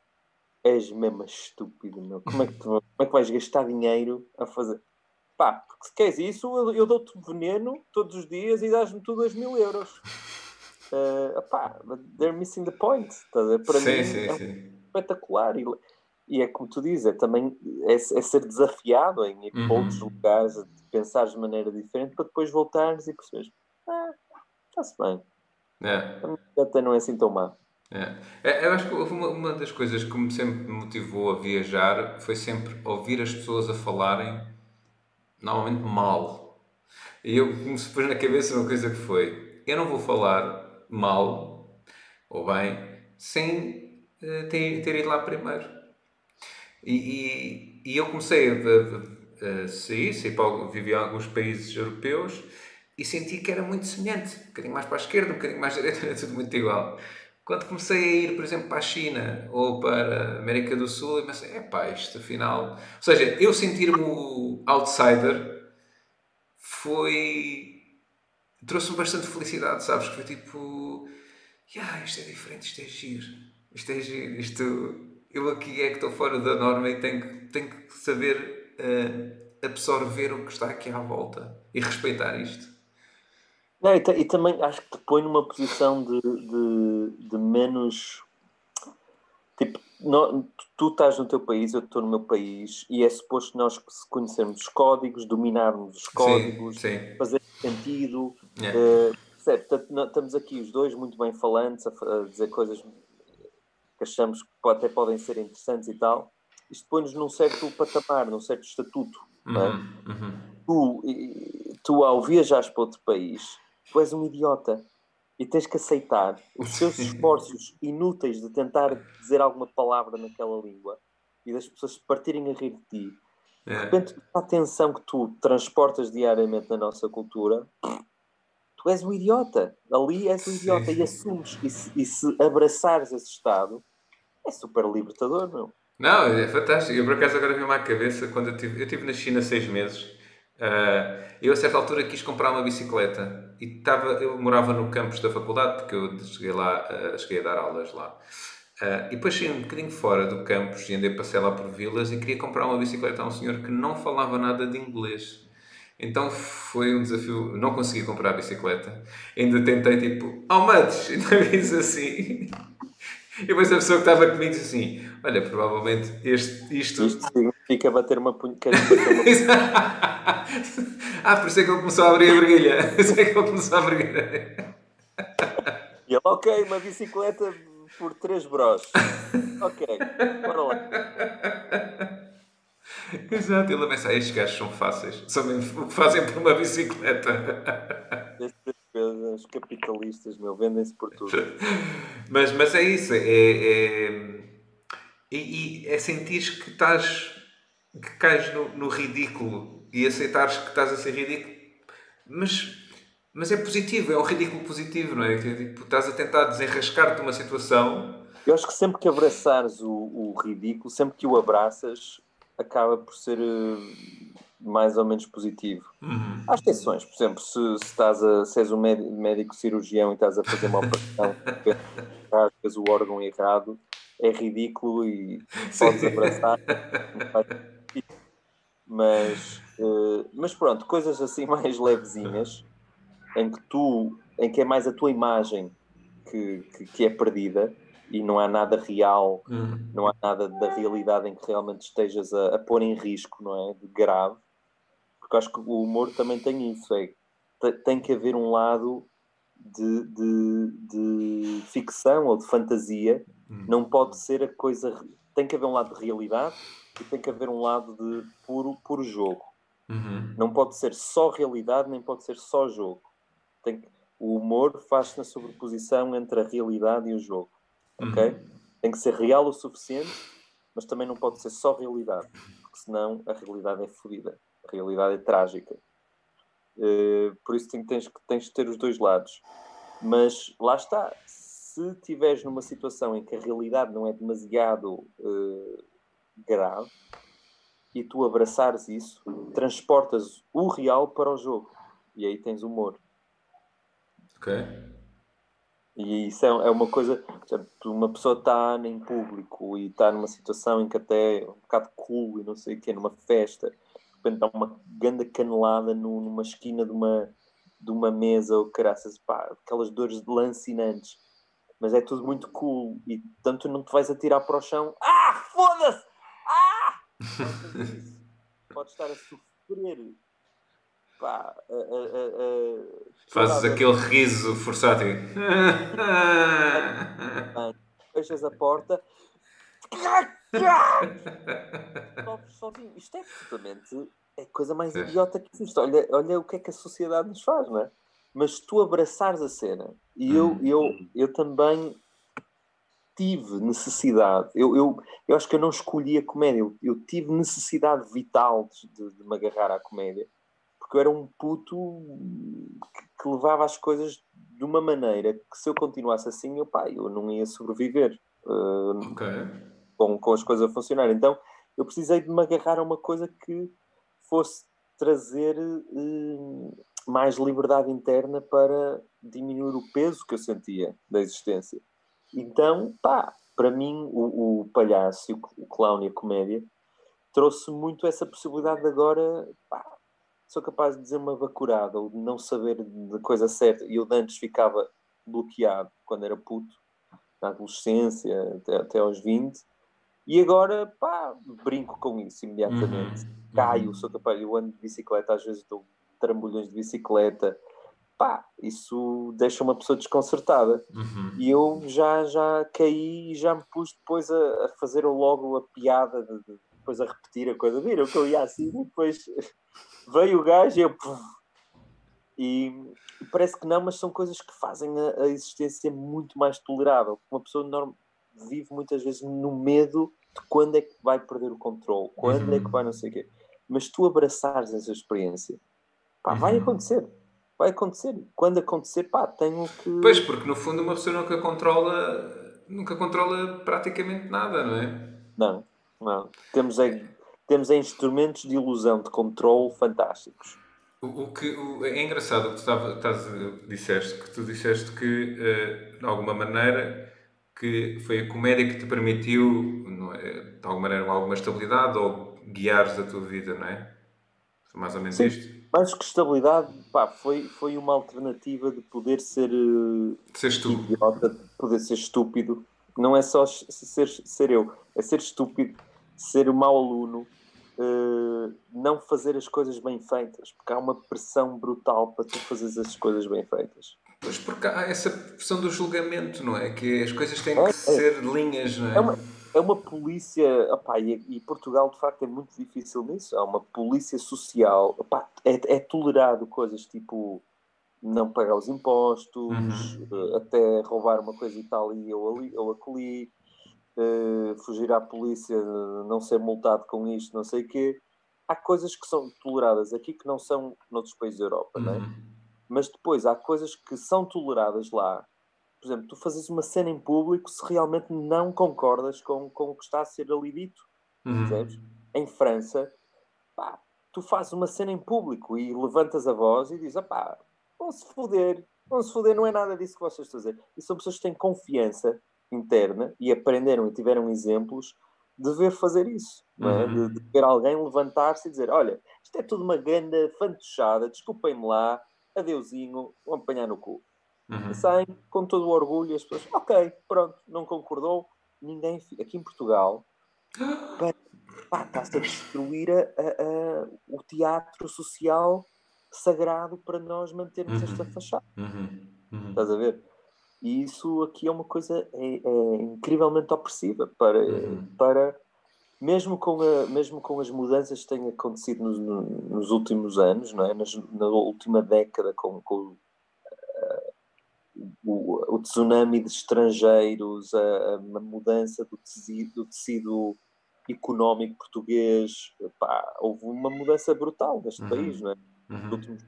és mesmo estúpido, meu. Como é que, tu, como é que vais gastar dinheiro a fazer? Pá, porque se queres isso, eu, eu dou-te veneno todos os dias e dás-me tu 2 mil euros. Uh, pá, they're missing the point. Tá? Para sim, mim sim, é sim. espetacular. E, e, é como tu dizes, é também é, é ser desafiado em ir uhum. para outros lugares, a pensar de maneira diferente para depois voltares e perceberes, ah, está-se bem. É. Até não é assim tão má.
É. é. Eu acho que uma, uma das coisas que me sempre motivou a viajar foi sempre ouvir as pessoas a falarem normalmente mal. E eu me pôs na cabeça uma coisa que foi: eu não vou falar mal ou bem sem uh, ter, ter ido lá primeiro. E, e, e eu comecei a, a, a sair, sair para, vivi em alguns países europeus e senti que era muito semelhante. Um bocadinho mais para a esquerda, um bocadinho mais à direita, era tudo muito igual. Quando comecei a ir, por exemplo, para a China ou para a América do Sul, eu pensei, epá, isto afinal... Ou seja, eu sentir-me outsider foi... trouxe-me bastante felicidade, sabes? Que foi tipo, yeah, isto é diferente, isto é giro, isto é giro, isto... Eu aqui é que estou fora da norma e tenho que, tenho que saber uh, absorver o que está aqui à volta e respeitar isto.
Não, e, e, também acho que te põe numa posição de, de, de menos. Tipo, tu estás no teu país, eu estou no meu país, e é suposto nós conhecermos os códigos, dominarmos os códigos, sim, sim. fazer sentido. Yeah. Uh, Portanto, nós, estamos aqui os dois muito bem falantes, a, a, dizer coisas que achamos que até podem ser interessantes e tal. Isto põe-nos num certo patamar, num certo estatuto. É? Uhum, é? uhum. Tu, tu, ao viajares para outro país, tu és um idiota e tens que aceitar os teus esforços inúteis de tentar dizer alguma palavra naquela língua e das pessoas partirem a rir de ti. De é. repente, a atenção que tu transportas diariamente na nossa cultura, tu és um idiota. Ali és um idiota e assumes. E se, e se abraçares esse estado, é super libertador, não?
Não, é fantástico. Eu, por acaso, agora vi-me à cabeça quando eu estive, eu estive na China seis meses Uh, eu, a certa altura, quis comprar uma bicicleta e estava, eu morava no campus da faculdade, porque eu cheguei lá, uh, cheguei a dar aulas lá. Uh, e depois saí um bocadinho fora do campus e andei passear lá por vilas e queria comprar uma bicicleta a um senhor que não falava nada de inglês. Então foi um desafio, não consegui comprar a bicicleta. Ainda tentei tipo, how much? Ainda disse assim. E depois a pessoa que estava comigo disse assim: Olha, provavelmente este, isto.
Isto significa bater uma punha.
ah, por isso é que ele começou a abrir a verguilha. Por isso é que ele começou a abrir.
E ele, ok, uma bicicleta por 3 bros. Ok, bora lá.
Exato, ele pensa, estes gajos são fáceis, são mesmo o que fazem por uma bicicleta
os capitalistas, meu, vendem-se por tudo.
mas, mas é isso, é, é, é, é sentir que estás, que cais no, no ridículo e aceitares que estás a ser ridículo, mas, mas é positivo, é um ridículo positivo, não é? Tipo, estás a tentar desenrascar-te de uma situação.
Eu acho que sempre que abraçares o, o ridículo, sempre que o abraças, acaba por ser uh, mais ou menos positivo. Uhum. Há exceções, por exemplo, se, se estás a, se és um médico, cirurgião e estás a fazer uma operação, rasgas o órgão errado, é ridículo e Sim. podes abraçar. mas, uh, mas pronto, coisas assim mais levezinhas, em que tu, em que é mais a tua imagem que, que, que é perdida e não há nada real, uhum. não há nada da realidade em que realmente estejas a, a pôr em risco, não é? De grave porque acho que o humor também tem isso, é tem que haver um lado de, de, de ficção ou de fantasia hum. não pode ser a coisa. Tem que haver um lado de realidade e tem que haver um lado de puro, puro jogo. Uhum. Não pode ser só realidade, nem pode ser só jogo. Tem que, o humor faz-se na sobreposição entre a realidade e o jogo. Ok? Uhum. Tem que ser real o suficiente, mas também não pode ser só realidade, porque senão a realidade é fodida. A realidade é trágica. Uh, por isso tens, tens de ter os dois lados. Mas lá está, se estiveres numa situação em que a realidade não é demasiado uh, grave e tu abraçares isso, transportas o real para o jogo e aí tens humor.
Ok.
E isso é, é uma coisa, uma pessoa está em público e está numa situação em que até é um bocado cool e não sei o que, numa festa, repente dá uma grande canelada numa esquina de uma, de uma mesa ou caraças, pá, aquelas dores lancinantes, mas é tudo muito cool e tanto não te vais atirar para o chão, ah, foda-se! Ah! Pode estar a sofrer. Pá, a, a,
a, Fazes aquele riso forçado.
Fechas a porta. Isto é absolutamente é a coisa mais idiota que existe. Olha, olha o que é que a sociedade nos faz, não é? Mas tu abraçares a cena, e eu, hum. eu, eu também tive necessidade, eu, eu, eu acho que eu não escolhi a comédia, eu, eu tive necessidade vital de, de, me agarrar à comédia, porque eu era um puto que, que, levava as coisas de uma maneira que se eu continuasse assim, eu, pá, eu não ia sobreviver uh, okay. Com, com as coisas a funcionar. Então eu precisei de me agarrar a uma coisa que fosse trazer uh, mais liberdade interna para diminuir o peso que eu sentia da existência. Então, pá, para mim, o, o palhaço, o, o clown e a comédia trouxe muito essa possibilidade de agora, pá, sou capaz de dizer uma bacurada ou de não saber da coisa certa. E eu antes ficava bloqueado quando era puto, na adolescência, até, até aos 20. E agora, pá, brinco com isso imediatamente. Uhum. Caio, sou capaz, eu ando de bicicleta, às vezes dou trambolhões de bicicleta, pá, isso deixa uma pessoa desconcertada. Uhum. E eu já, já caí e já me pus depois a, a fazer logo a piada, de, de, depois a repetir a coisa. Viram que eu ia assim e depois veio o gajo e eu. E parece que não, mas são coisas que fazem a, a existência muito mais tolerável. Uma pessoa normal vive muitas vezes no medo de quando é que vai perder o controle, quando uhum. é que uhum. vai não sei o quê. Mas tu abraçares essa experiência, pá, uhum. vai acontecer vai acontecer. Quando acontecer, pá, tenho que.
Pois, porque no fundo uma pessoa nunca controla, nunca controla praticamente nada, não é?
Não, não. Temos é, temos é instrumentos de ilusão, de controle fantásticos.
O, o que o, é engraçado o que tu tava, tás, disseste, que tu disseste que, uh, de alguma maneira, que foi a comédia que te permitiu, é, de alguma maneira, alguma estabilidade ou guiares a tua vida, não é? Foi mais ou menos Sim. isto?
mais que estabilidade, pá, foi, foi uma alternativa de poder ser,
ser
idiota, de poder ser estúpido. Não é só ser, ser eu, é ser estúpido, ser um mau aluno, uh, não fazer as coisas bem feitas, porque há uma pressão brutal para tu fazeres as coisas bem feitas.
Pois porque há essa pressão do julgamento, não é? Que as coisas têm é, que é. ser linhas, não é?
É uma, é uma polícia, opá, e, e, Portugal de facto é muito difícil nisso. Há uma polícia social, opá, é, é tolerado coisas tipo não pagar os impostos, uhum. até roubar uma coisa e tal e ou ali ou ali, uh, fugir à polícia, não ser multado com isto, não sei o quê. Há coisas que são toleradas aqui que não são noutros países da Europa, uhum. não é? Mas depois há coisas que são toleradas lá por exemplo, tu fazes uma cena em público se realmente não concordas com, com o que está a ser ali dito. Uhum. Em França, pá, tu fazes uma cena em público e levantas a voz e dizes, pá, vão-se foder, vão-se foder, não é nada disso que vocês estão a dizer. E são pessoas que têm confiança interna e aprenderam e tiveram exemplos de ver fazer isso, é? uhum. de, de, ver alguém levantar-se e dizer: Olha, isto é tudo uma grande fantochada, desculpem-me lá, adeusinho, vou apanhar no cu. Uhum. Saem com todo o orgulho as pessoas, ok, pronto, não concordou, ninguém. Aqui em Portugal, está-se a destruir a, a, o teatro social sagrado para nós mantermos uhum. esta fachada.
Uhum.
Uhum. Estás a ver? E isso aqui é uma coisa é, é incrivelmente opressiva para, uhum. para mesmo, com a, mesmo com as mudanças que têm acontecido nos, nos últimos anos, não é? Nas, na última década, com, com uh, o, o, tsunami de estrangeiros, a, a mudança do tecido, do tecido económico português, pá, houve uma mudança brutal neste uhum. país, não é? Uhum. Últimos,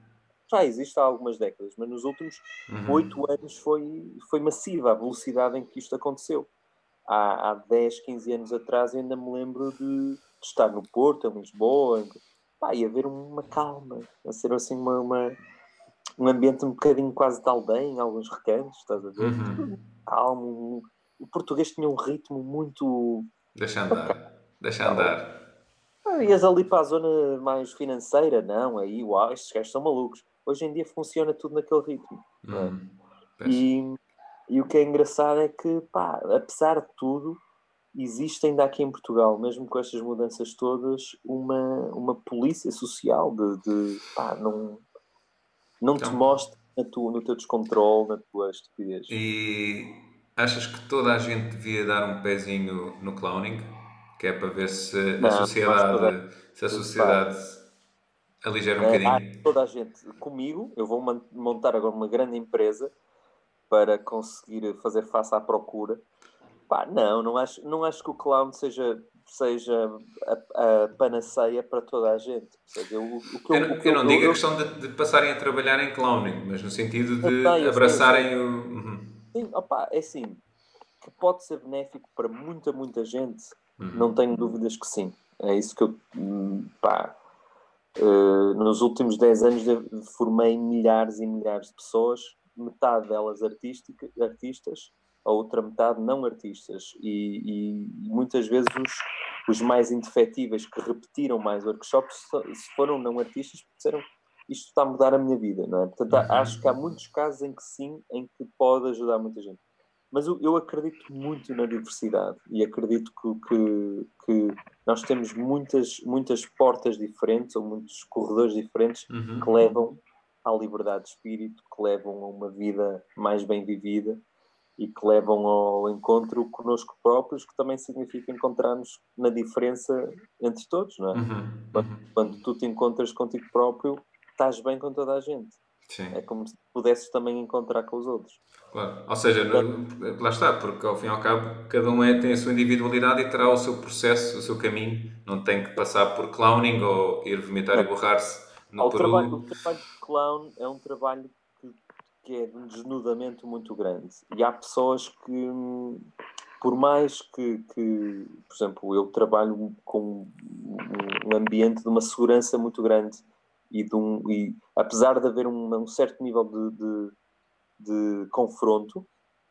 já existe há algumas décadas, mas nos últimos uhum. oito uhum. anos foi, foi massiva a velocidade em que isto aconteceu. Há, há 10, 15 anos atrás eu ainda me lembro de, de estar no Porto, em Lisboa, em, pá, e haver uma calma, a ser assim uma, uma, um ambiente um bocadinho quase de aldeia em alguns recantos, estás a ver? Uhum. Calmo. O português tinha um ritmo muito.
Deixa andar. Deixa andar.
Ah, ias ali para a zona mais financeira, não, aí, uau, estes gajos são malucos. Hoje em dia funciona tudo naquele ritmo. Hum, é? e, e o que é engraçado é que, pá, apesar de tudo, existe ainda aqui em Portugal, mesmo com estas mudanças todas, uma, uma polícia social de, de pá, não, não então, te tua, no teu descontrole, na tua estupidez.
E achas que toda a gente devia dar um pezinho no clowning? Que é para ver se não, a sociedade, se a sociedade aligera um é, bocadinho.
Toda a gente comigo, eu vou montar agora uma grande empresa para conseguir fazer face à procura. Pá, não, não acho, não acho que o clown seja, seja a, a panaceia para toda a gente. Seja, o, o
que eu, eu, eu, não digo a questão de, de, passarem a trabalhar em clowning, mas no sentido de abraçarem o. Uhum.
Sim, opa, é assim, que pode ser benéfico para muita, muita gente, uhum. não tenho dúvidas que sim. É isso que eu. Hum, pá, uh, nos últimos 10 anos formei milhares e milhares de pessoas metade delas artística, artistas, a outra metade não artistas. E, e muitas vezes os, os mais indefetíveis que repetiram mais workshops se foram não artistas porque disseram isto está a mudar a minha vida, não é? Portanto, uhum. acho que há muitos casos em que sim, em que pode ajudar muita gente. Mas eu, eu acredito muito na diversidade e acredito que, que, que, nós temos muitas, muitas portas diferentes ou muitos corredores diferentes uhum. que levam à liberdade de espírito, que levam a uma vida mais bem vivida e que levam ao encontro connosco próprios, que também significa encontrarmos na diferença entre todos, não é? Uhum, quando, uhum. quando, tu te encontras contigo próprio, estás bem com toda a gente. Sim. É como se pudesses também encontrar com os outros.
Claro. Ou seja, no, lá está, porque ao fim e ao cabo cada um é, tem a sua individualidade e terá o seu processo, o seu caminho, não tem que passar por clowning ou ir vomitar é. e borrar-se
no Peru. Trabalho, o trabalho de clown é um trabalho que, que é de um desnudamento muito grande. E há pessoas que, por mais que, que por exemplo, eu trabalho com um ambiente de uma segurança muito grande e, de um, e apesar de haver um, um certo nível de, de, de, confronto,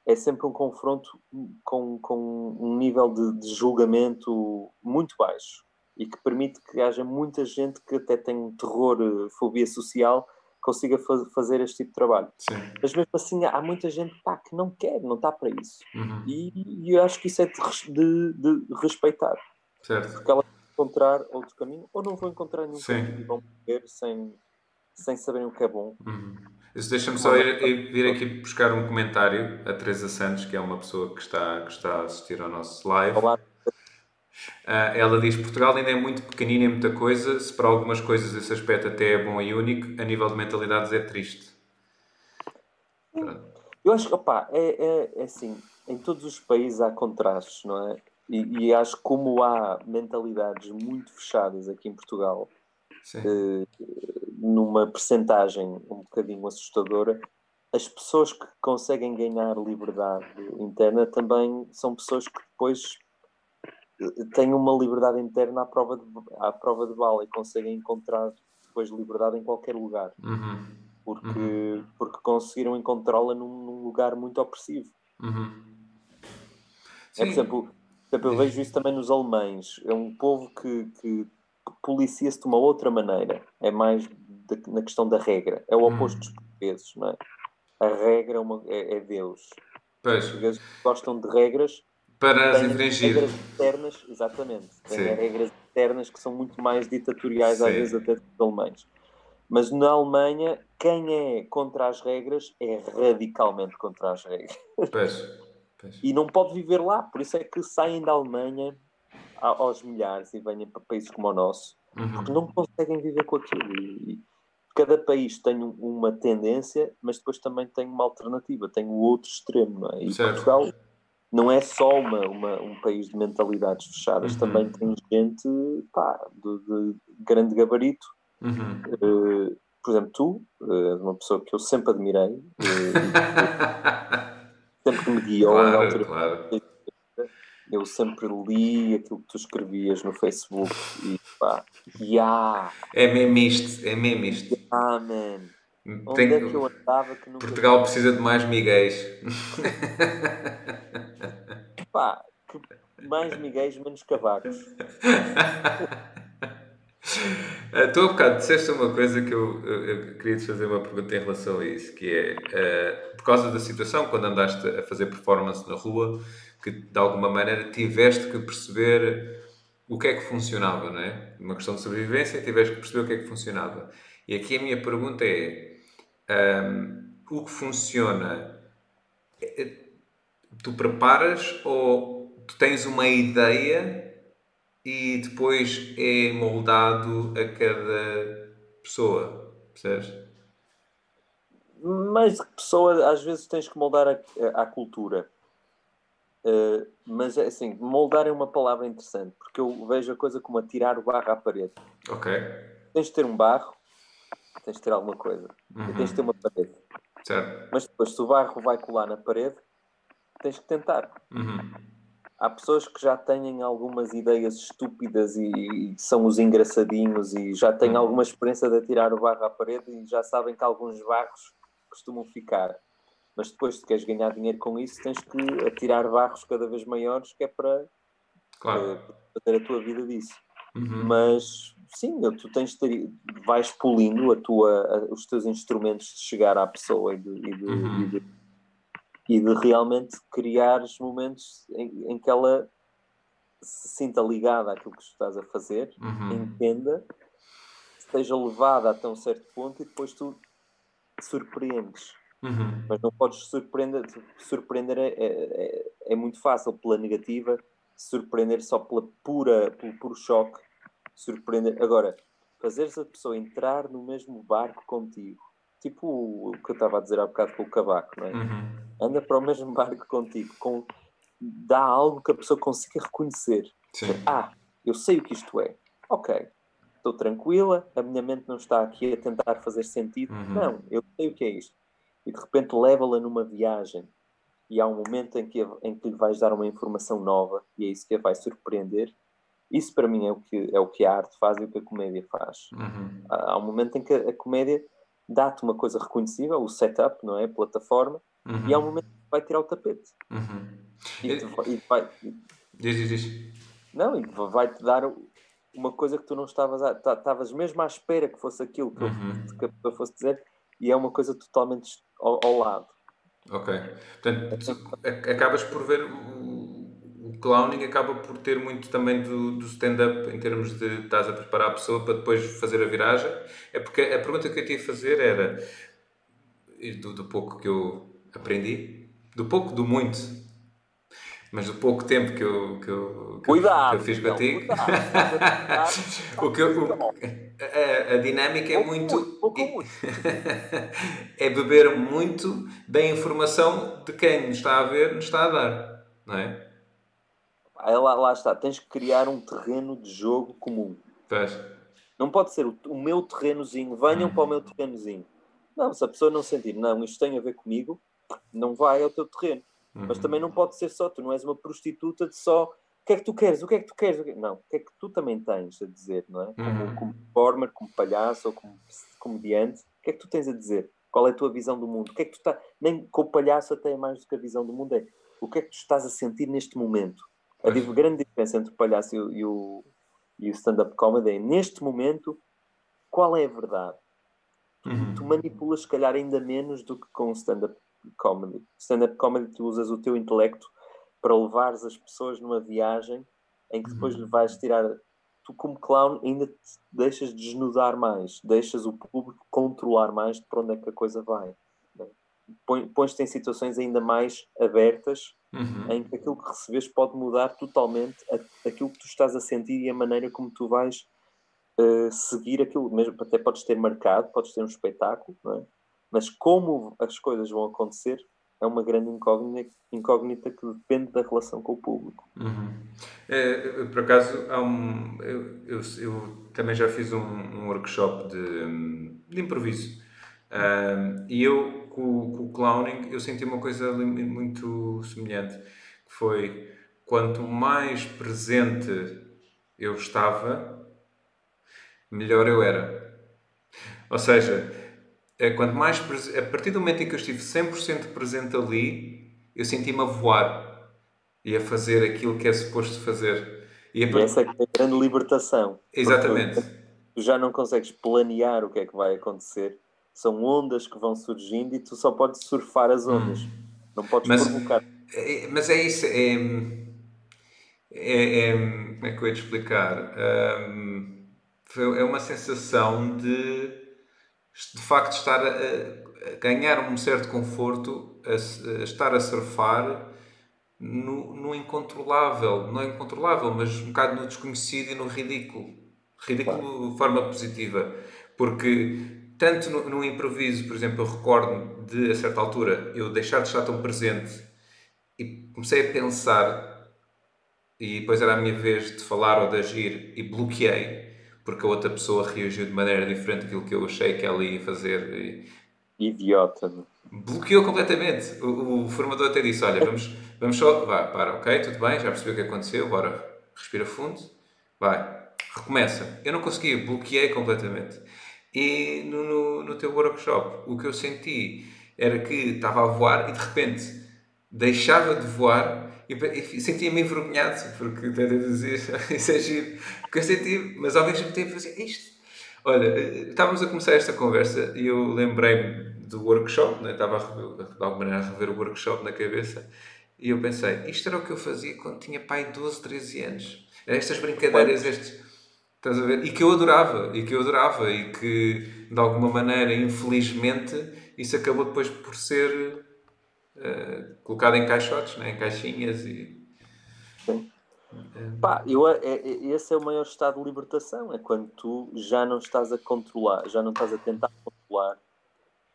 é sempre um confronto com, com um nível de, de julgamento muito baixo e que permite que haja muita gente que até tem terror, eh, fobia social, consiga faz, fazer este tipo de trabalho. Sim. Mas mesmo assim há muita gente pá, que não quer, não está para isso. Uhum. E, e, eu acho que isso é de, de, de respeitar. Certo. Porque ela vai encontrar outro caminho ou não vão encontrar nenhum Sim. caminho e vão morrer sem, sem saberem o que é bom.
Uhum. Deixa-me só ir, ir, vir aqui buscar um comentário a Teresa Santos, que é uma pessoa que está, que está a assistir ao nosso live. Olá, ela diz: Portugal ainda é muito pequenino em muita coisa, se para algumas coisas esse aspecto até é bom e único, a nível de mentalidades é triste.
Eu acho que, opá, é, é, é, assim: em todos os países há contrastes, não é? E, e acho que, como há mentalidades muito fechadas aqui em Portugal, uh, numa percentagem um bocadinho assustadora, as pessoas que conseguem ganhar liberdade interna também são pessoas que depois têm uma liberdade interna à prova de, à prova de bala e conseguem encontrar depois liberdade em qualquer lugar. Uhum. Porque, uhum. porque conseguiram encontrá-la num, num, lugar muito opressivo. Uhum. É, por exemplo, eu vejo isso também nos alemães. É um povo que, que policia-se de uma outra maneira. É mais de, na questão da regra. É o oposto dos portugueses, não é? A regra é, uma, é, é Deus. Pois. Os portugueses gostam de regras
para as infringir.
regras internas, exatamente. Tem regras internas que são muito mais ditatoriais, Sim. às vezes até dos alemães. Mas na Alemanha, quem é contra as regras é radicalmente contra as regras.
Pois, pois.
E não pode viver lá. Por isso é que saem da Alemanha aos milhares e venham para países como o nosso.
Uhum.
Porque não conseguem viver com aquilo. E cada país tem uma tendência, mas depois também tem uma alternativa, tem o outro extremo. Não é? E
Certo.
Portugal não é só uma, uma- um país de mentalidades fechadas,
Uhum.
também tem gente pá, de, de grande gabarito.
Uhum.
Eh, por exemplo, tu, és uma pessoa que eu sempre admirei, eh, sempre que me guiou na
claro,
altura.
claro.
Eu sempre li aquilo que tu escrevias no Facebook e pá, yeah,
É mesmo isto, é mesmo isto.
ah, man. Onde
Tem-
é que eu andava que nunca
Portugal precisa de mais miguéis.
Pá, que mais miguéis, menos cavacos.
Ah, Tu há bocado disseste uma coisa que eu, eu- eu queria te fazer uma pergunta em relação a isso, que é, ah, por causa da situação, quando andaste a fazer performance na rua, que de alguma maneira tiveste que perceber o que é que funcionava, não é? Uma questão de sobrevivência, tiveste que perceber o que é que funcionava. E aqui a minha pergunta é, ahm, o que funciona, é- tu preparas ou tu tens uma ideia e depois é moldado a cada pessoa, percebes?
Mas de pessoa, às vezes tens que moldar a- à cultura. Eh, mas é assim, moldar é uma palavra interessante, porque eu vejo a coisa como atirar o barro à parede.
Ok.
Tens de ter um barro, tens de ter alguma coisa. E
Uhum.
tens de ter uma parede.
Certo.
Mas depois, se o barro vai colar na parede, tens que tentar.
Uhum.
Há pessoas que já têm algumas ideias estúpidas e, e são os engraçadinhos e já têm
Uhum.
alguma experiência de atirar o barro à parede e já sabem que alguns barros costumam ficar. Mas depois, se queres ganhar dinheiro com isso, tens que atirar barros cada vez maiores, que é para
Claro.
eh, fazer a tua vida disso.
Uhum.
Mas sim, tu tens de ter, vais polindo a tua, a- os teus instrumentos de chegar à pessoa e de, e de-
Uhum.
e de- e de realmente criar os momentos em, em que ela se sinta ligada àquilo que estás a fazer,
Uhum.
entenda, esteja levada até um certo ponto e depois tu te surpreendes.
Uhum.
Mas não podes surpreender, surpreender é, é, é- é muito fácil pela negativa, surpreender só pela pura, pelo puro choque, surpreender. Agora, fazeres a pessoa entrar no mesmo barco contigo, tipo o que eu estava a dizer há bocado com o cavaco, não é?
Uhum.
Anda para o mesmo barco contigo, com, dá algo que a pessoa consiga reconhecer.
Sim.
Ah, eu sei o que isto é. Ok, estou tranquila, a minha mente não está aqui a tentar fazer sentido.
Uhum.
Não, eu sei o que é isto. E de repente leva-la numa viagem e há um momento em que, em que lhe vais dar uma informação nova e é isso que a vai surpreender. Isso para mim é o que, é o que a arte faz e o que a comédia faz.
Uhum.
Há, há um momento em que a, a comédia dá-te uma coisa reconhecível, o setup, não é? A plataforma,
Uhum.
e há um momento que vai tirar o tapete.
Uhum.
E, te vai- e
Diz, diz, diz.
Não, e vai-te dar uma coisa que tu não estavas a. ta- Estavas mesmo à espera que fosse aquilo que, eu-
Uhum.
que a pessoa fosse dizer, e é uma coisa totalmente ao, ao lado.
Ok. Portanto, acabas por ver clowning acaba por ter muito também do, do stand-up em termos de estás a preparar a pessoa para depois fazer a viragem. É porque a pergunta que eu te ia fazer era do, do pouco que eu aprendi, do pouco, do muito, mas do pouco tempo que eu, que eu, que
Cuidado!
que eu fiz contigo.
cuidado.
o que eu- o- a, a dinâmica é muito. é beber muito da informação de quem nos está a ver, nos está a dar, não é?
Aí lá, lá está, tens que criar um terreno de jogo comum.
Pois.
Não pode ser o, o meu terrenozinho, venham para o meu terrenozinho. Não, se a pessoa não sentir, não, isto tem a ver comigo, não vai ao teu terreno. Mas
Uhum.
também não pode ser só, tu não és uma prostituta de só o que é que tu queres, o que é que tu queres, que- não, o que é que tu também tens a dizer, não é? Como,
Uhum.
como performer, como palhaço ou como comediante, o que é que tu tens a dizer? Qual é a tua visão do mundo? O que é que tu está, nem com o palhaço até é mais do que a visão do mundo, é o que é que tu estás a sentir neste momento? A
Pois.
div- grande diferença entre o palhaço e o, e o, stand-up comedy é, neste momento, qual é a verdade?
Uhum.
tu manipulas se calhar ainda menos do que com stand-up comedy. Stand-up comedy tu usas o teu intelecto para levares as pessoas numa viagem em que depois lhe vais tirar tu como clown ainda te deixas desnudar mais, deixas o público controlar mais de para onde é que a coisa vai. Né? Pões-te em situações ainda mais abertas uhum. em que aquilo que recebes pode mudar totalmente aquilo que tu estás a sentir e a maneira como tu vais uh, seguir aquilo. Mesmo até podes ter marcado, podes ter um espetáculo, é? mas como as coisas vão acontecer é uma grande incógnita, incógnita que depende da relação com o público.
Uhum. É, por acaso, um, eu, eu, eu, também já fiz um, um workshop de, de improviso. Um, e eu, com, com, o clowning, eu senti uma coisa muito semelhante, que foi quanto mais presente eu estava, melhor eu era. Ou seja, é, quanto mais a partir do momento em que eu estive 100% presente ali, eu senti-me a voar e a fazer aquilo que é suposto fazer.
E, a... e essa é a grande libertação.
Exatamente.
Tu já não consegues planear o que é que vai acontecer. São ondas que vão surgindo e tu só podes surfar as ondas. Hum. Não podes
mas,
provocar.
É, mas é isso. É, é, é, como é que eu ia te explicar? Um, é uma sensação de de facto estar a, a ganhar um certo conforto, a, a estar a surfar no, no, incontrolável, não é incontrolável, mas um bocado no desconhecido e no ridículo. Ridículo de forma positiva. Porque tanto no, no, improviso, por exemplo, eu recordo de, a certa altura, eu deixar de estar tão presente e comecei a pensar, e depois era a minha vez de falar ou de agir, e bloqueei porque a outra pessoa reagiu de maneira diferente daquilo que eu achei que ela ia fazer. E...
Idiota.
Bloqueou completamente. O, o, formador até disse: Olha, vamos, vamos só. Vá, para, ok, tudo bem, já percebi o que aconteceu, bora, respira fundo, vai, recomeça. Eu não conseguia, bloqueei completamente. E no, no, no teu workshop, o que eu senti era que estava a voar e de repente deixava de voar e, e sentia-me envergonhado, porque até dizer isso é giro, porque eu senti, mas ao mesmo tempo fazia isto. Olha, estávamos a começar esta conversa e eu lembrei-me do workshop, né? estava a de alguma maneira a rever o workshop na cabeça e eu pensei, isto era o que eu fazia quando tinha pai 12, 13 anos. Estas brincadeiras, estes. Estás a ver? E que eu adorava, e que eu adorava, e que de alguma maneira, infelizmente, isso acabou depois por ser uh, colocado em caixotes, né? em caixinhas e.
Sim. Pá, eu, é, é, esse é o maior estado de libertação, é quando tu já não estás a controlar, já não estás a tentar controlar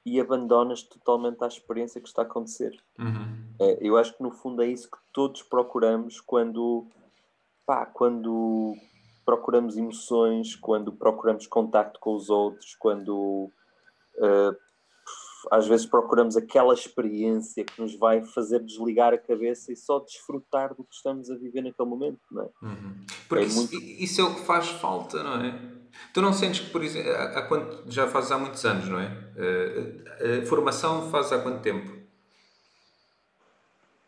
e abandonas totalmente a experiência que está a acontecer.
Uhum.
É, eu acho que no fundo é isso que todos procuramos quando, pá, quando procuramos emoções, quando procuramos contacto com os outros, quando uh, às vezes procuramos aquela experiência que nos vai fazer desligar a cabeça e só desfrutar do que estamos a viver naquele momento, não é?
Uhum. Porque é isso, muito... isso, é o que faz falta, não é? Tu não sentes que, por exemplo, há, quanto, já fazes há muitos anos, não é? A, a formação faz há quanto tempo?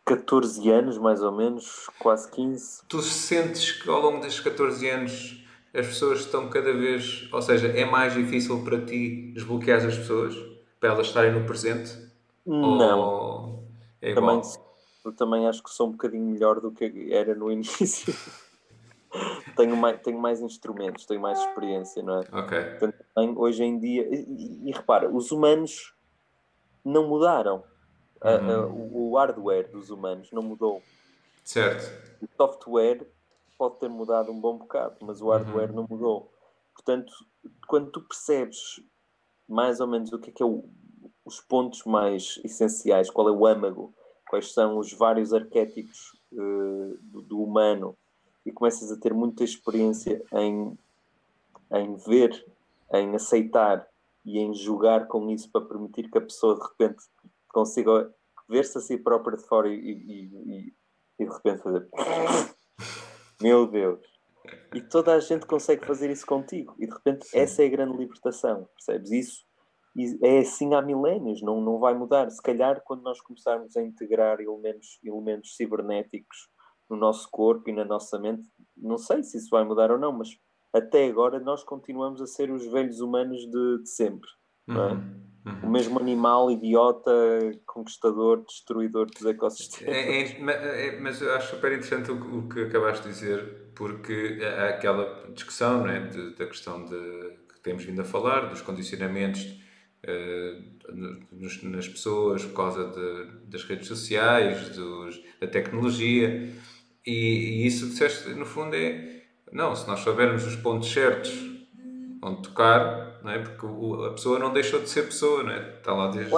14 anos, mais ou menos, quase 15.
Tu sentes que ao longo destes 14 anos as pessoas estão cada vez, ou seja, é mais difícil para ti desbloquear as pessoas? para elas estarem no presente?
Não. Ou é também, eu também acho que sou um bocadinho melhor do que era no início. tenho, mais, tenho mais instrumentos, tenho mais experiência, não é?
Ok.
Portanto, hoje em dia. E, e, repara, os humanos não mudaram. Uhum. O hardware dos humanos não mudou.
Certo.
O software pode ter mudado um bom bocado, mas o hardware uhum. não mudou. Portanto, quando tu percebes mais ou menos o que é, que é o, os pontos mais essenciais, qual é o âmago, quais são os vários arquétipos uh, do, do, humano e começas a ter muita experiência em, em ver, em aceitar e em julgar com isso para permitir que a pessoa de repente consiga ver-se a si própria de fora e, e, e, e de repente fazer meu Deus e toda a gente consegue fazer isso contigo. E de repente Sim. essa é a grande libertação, percebes? Isso e é assim há milénios, não, não vai mudar. Se calhar quando nós começarmos a integrar elementos, elementos cibernéticos no nosso corpo e na nossa mente, não sei se isso vai mudar ou não, mas até agora nós continuamos a ser os velhos humanos de, de sempre. Não é? Uhum. O mesmo animal idiota, conquistador, destruidor dos ecossistemas.
É, é, é, mas eu acho super interessante o, o, que acabaste de dizer, porque há aquela discussão é, de, da questão de, que temos vindo a falar, dos condicionamentos uh, nos, nas pessoas por causa de, das redes sociais, dos, da tecnologia, e, e isso, disseste, no fundo, é não, se nós soubermos os pontos certos onde tocar não é? Porque o, a pessoa não deixou de ser pessoa, não é? Está lá desde.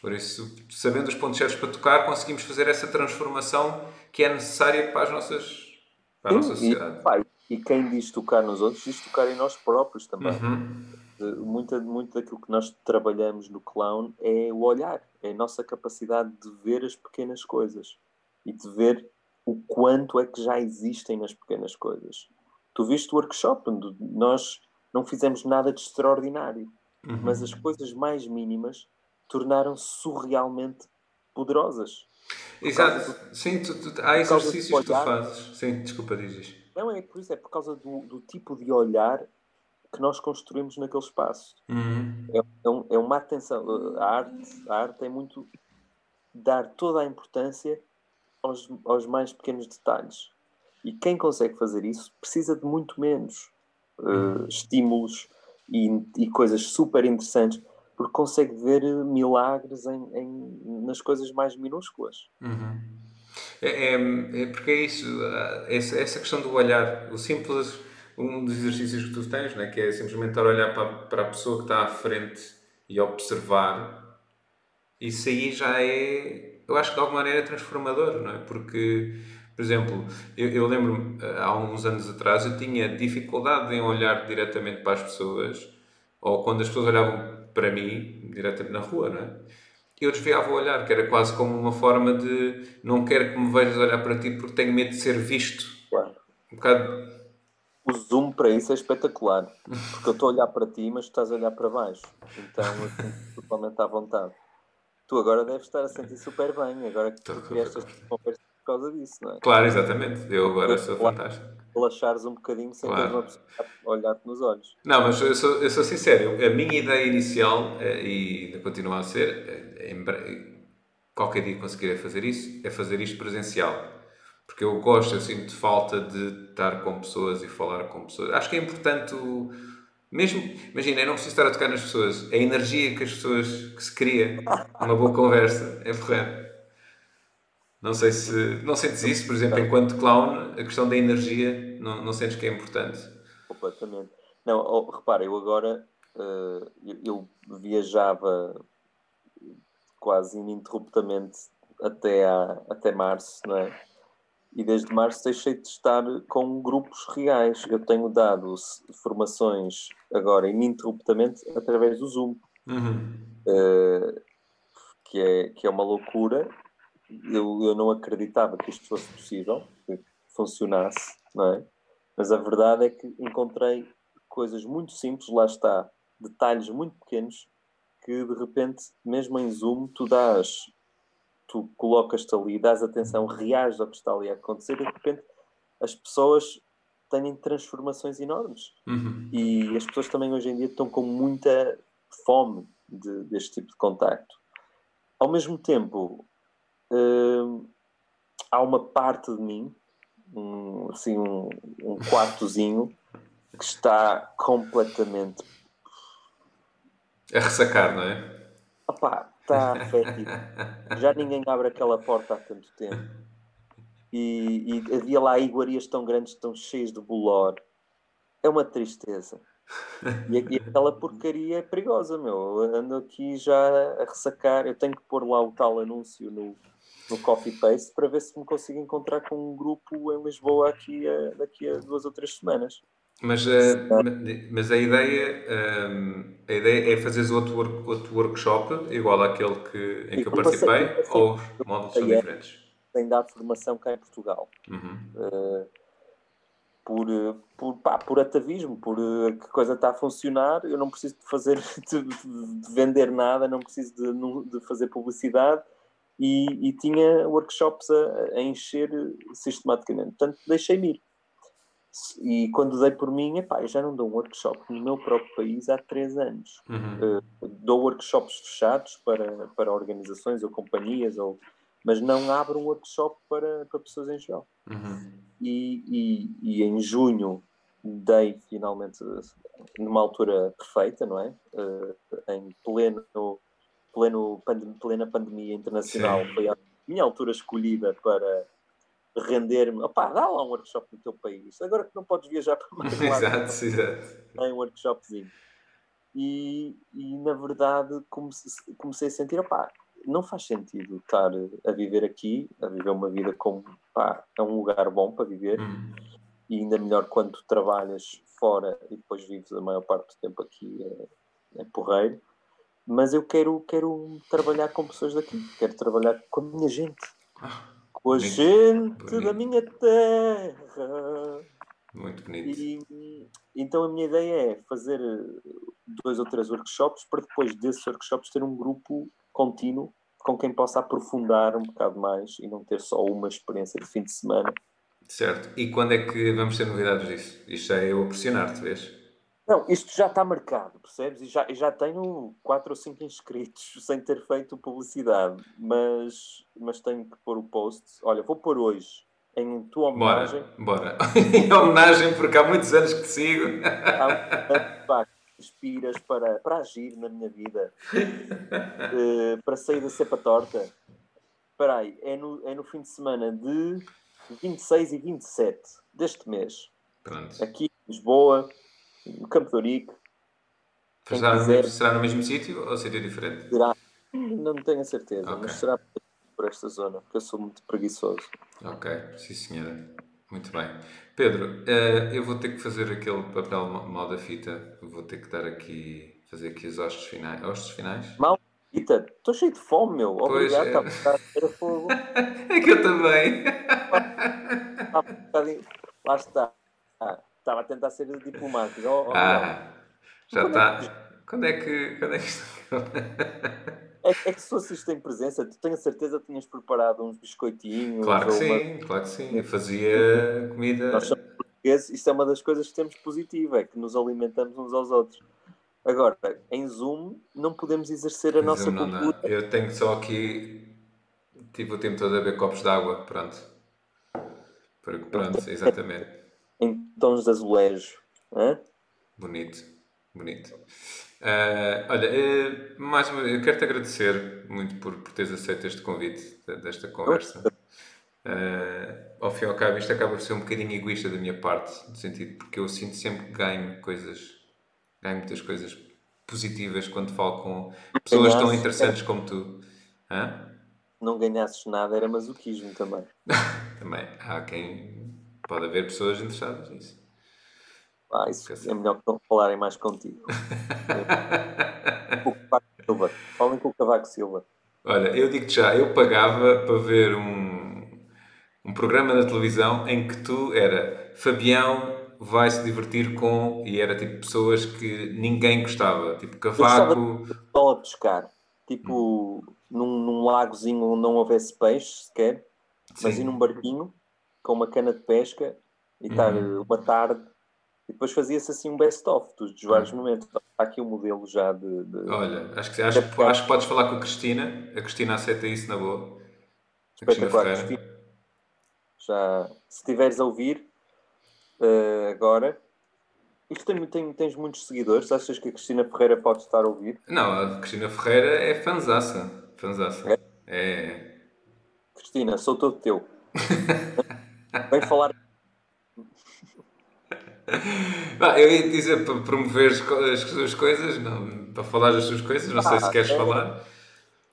Por isso, sabendo os pontos certos para tocar, conseguimos fazer essa transformação que é necessária para as nossas para a nossa sociedade.
E, pai, e quem diz tocar nos outros, diz tocar em nós próprios também. Uhum. Muito, muito daquilo que nós trabalhamos no clown é o olhar, é a nossa capacidade de ver as pequenas coisas e de ver o quanto é que já existem nas pequenas coisas. Tu viste o workshop onde nós não fizemos nada de extraordinário, uhum. mas as coisas mais mínimas tornaram-se surrealmente poderosas.
Exato. Do, Sim, tu, tu, há exercícios que tu fazes. Sim, desculpa, dizes.
Não, é por isso, é por causa do, do tipo de olhar que nós construímos naquele espaço. Uhum. É, é, um, é, uma atenção. A arte, a arte é muito dar toda a importância aos, aos mais pequenos detalhes. E quem consegue fazer isso precisa de muito menos uh, estímulos e, e, coisas super interessantes, porque consegue ver milagres em, em nas coisas mais minúsculas.
Uhum. É, é, é, porque é isso, essa, essa questão do olhar, o simples, um dos exercícios que tu tens, né, que é simplesmente estar a olhar para, para a pessoa que está à frente e observar, isso aí já é, eu acho que de alguma maneira é transformador, não é? Porque por exemplo, eu, eu lembro-me, eh, há uns anos atrás, eu tinha dificuldade em olhar diretamente para as pessoas, ou quando as pessoas olhavam para mim, diretamente na rua, não é? Eu desviava o olhar, que era quase como uma forma de não quero que me vejas olhar para ti porque tenho medo de ser visto. Claro. Um bocado...
O zoom para isso é espetacular, porque eu estou a olhar para ti, mas tu estás a olhar para baixo. Então eu sinto totalmente à vontade. Tu agora deves estar a sentir super bem, agora que tu criaste esta conversa por causa disso, não é?
Claro, exatamente. Eu agora sou fantástico.
Relaxares um bocadinho sem claro. ter uma pessoa a olhar-te nos olhos.
Não, mas eu sou, eu sou sincero. A minha ideia inicial, eh, e ainda continua a ser, eh, qualquer dia conseguirei fazer isso, é fazer isto presencial. Porque eu gosto, eu sinto falta de estar com pessoas e falar com pessoas. Acho que é importante o, mesmo, imagina, eu não preciso estar a tocar nas pessoas. A energia que as pessoas que se cria, uma boa conversa, é porreiro. Não sei se. Não sentes isso, por exemplo, enquanto clown, a questão da energia, não, não sentes que é importante?
Completamente. Não, oh, repara, eu agora. Uh, eu, eu, viajava quase ininterruptamente até, a, até março, não é? E desde março deixei de estar com grupos reais. Eu tenho dado formações agora ininterruptamente através do Zoom. Uhum. Uh, que, é, que é uma loucura eu, eu não acreditava que isto fosse possível, que funcionasse, não é? Mas a verdade é que encontrei coisas muito simples, lá está, detalhes muito pequenos, que de repente, mesmo em Zoom, tu dás, tu colocas-te ali, dás atenção, reages ao que está ali a acontecer, e de repente as pessoas têm transformações enormes. Uhum. E as pessoas também hoje em dia estão com muita fome de, deste tipo de contacto. Ao mesmo tempo, uh, há uma parte de mim, um, assim, um, um quartozinho, que está completamente
a ressacar, não é?
Opá, está afetivo. Já ninguém abre aquela porta há tanto tempo. E, e, havia lá iguarias tão grandes, tão cheias de bolor. É uma tristeza. E, e aquela porcaria é perigosa, meu. Eu ando aqui já a ressacar. Eu tenho que pôr lá o tal anúncio no, no Coffee Paste para ver se me consigo encontrar com um grupo em Lisboa aqui a, daqui a duas ou três semanas.
Mas, uh, mas a ideia, ehm, a ideia é fazeres outro, work, outro workshop igual àquele que, em que eu participei ou modos são diferentes?
Tem dado formação cá em Portugal. Uhum. Uh, por, por, pá, por atavismo, por uh, que coisa está a funcionar, eu não preciso de fazer, de, de vender nada, não preciso de, de fazer publicidade, e, e tinha workshops a, a, encher sistematicamente. Portanto, deixei-me ir. E quando dei por mim, epá, já não dou um workshop no meu próprio país há três anos. Uhum. Uh, dou workshops fechados para, para organizações ou companhias, ou, mas não abro um workshop para, para pessoas em geral.
Uhum.
E, e, e em junho dei finalmente numa altura perfeita, não é? Uh, em pleno, pleno pandem plena pandemia internacional, Sim. foi a minha altura escolhida para render-me. Opá, dá lá um workshop no teu país. Agora que não podes viajar para mais
lado. exato, exato.
Tem um workshopzinho. E, e na verdade comecei, comecei a sentir, opá, não faz sentido estar a viver aqui, a viver uma vida como, pá, é um lugar bom para viver.
Hum.
E ainda melhor quando trabalhas fora e depois vives a maior parte do tempo aqui é, é porreiro. Mas eu quero, quero trabalhar com pessoas daqui, quero trabalhar com a minha gente.
Ah
com a gente da minha terra.
Muito bonito.
E, então a minha ideia é fazer dois ou três workshops para depois desses workshops ter um grupo contínuo com quem possa aprofundar um bocado mais e não ter só uma experiência de fim de semana.
Certo. E quando é que vamos ter novidades disso? Isto já é eu a pressionar-te, vês?
Não, isto já está marcado, percebes? E já, já tenho 4 ou 5 inscritos sem ter feito publicidade, mas, mas tenho que pôr o post. Olha, vou pôr hoje, em tua homenagem.
Bora, bora. em homenagem, porque há muitos anos que te sigo.
Há, pá, inspiras para, para agir na minha vida, uh, para sair da cepa torta. Espera aí, é no, é no fim de semana de 26 e 27 deste mês.
Pronto.
Aqui em Lisboa no Campo de Ourique.
Será, quiser, será no mesmo sítio ou sítio diferente?
Será, não tenho a certeza, okay. mas será por esta zona, porque eu sou muito preguiçoso.
Ok, sim senhora. Muito bem. Pedro, uh, eu vou ter que fazer aquele papel mal da fita. Vou ter que dar aqui, fazer aqui os hostes finais. Hostes finais?
Mal da fita? Estou cheio de fome, meu. Obrigado, está é... a fogo.
é que eu também.
Lá está. Estava a tentar ser diplomático. Oh, oh,
ah, já está. Quando é que. Quando é que isto.
É, é, que se fosse isto em presença, tu tenho a certeza que tinhas preparado uns biscoitinhos.
Claro que sim, uma... claro que sim. Eu fazia comida.
Nós somos portugueses, isso é uma das coisas que temos positivo, é que nos alimentamos uns aos outros. Agora, em Zoom, não podemos exercer a em nossa Zoom, cultura.
Não. Eu tenho só aqui. Tive o tempo todo a beber copos de água, pronto. Pronto, exatamente
tons de azulejo. Hein?
Bonito, bonito. Uh, olha, uh, mais uma eu quero-te agradecer muito por, por teres aceito este convite desta conversa. Uh, ao fim e ao cabo, isto acaba por ser um bocadinho egoísta da minha parte, no sentido porque eu sinto sempre que ganho coisas, ganho muitas coisas positivas quando falo com pessoas tão interessantes como tu. Hã?
Não ganhasses nada, era masoquismo também.
também. Há quem Pode haver pessoas interessadas nisso.
Ah, isso é melhor que não falarem mais contigo. o Cavaco Silva. Falem com o Cavaco Silva.
Olha, eu digo-te já, eu pagava para ver um, um programa na televisão em que tu era Fabião vai se divertir com e era tipo pessoas que ninguém gostava, tipo Cavaco.
Eu a pescar, tipo hum. num, num lagozinho onde não houvesse peixe sequer, mas ir num barquinho com uma cana de pesca e estar uhum. uma tarde e depois fazia-se assim um best-of dos, dos vários uhum. momentos. Há aqui um modelo já de. de
Olha, acho que, acho, acho que podes falar com a Cristina. A Cristina aceita isso na boa.
Espetacular, Cristina. Cristina. Já, se estiveres a ouvir uh, agora, isto tem, tem, tens muitos seguidores. Achas que a Cristina Ferreira pode estar a ouvir?
Não, a Cristina Ferreira é fanzaça. fanzaça. É? é.
Cristina, sou todo teu. Vem falar.
Ah, eu ia dizer para promover as suas coisas, não, para falar das suas coisas, não ah, sei se queres é... falar.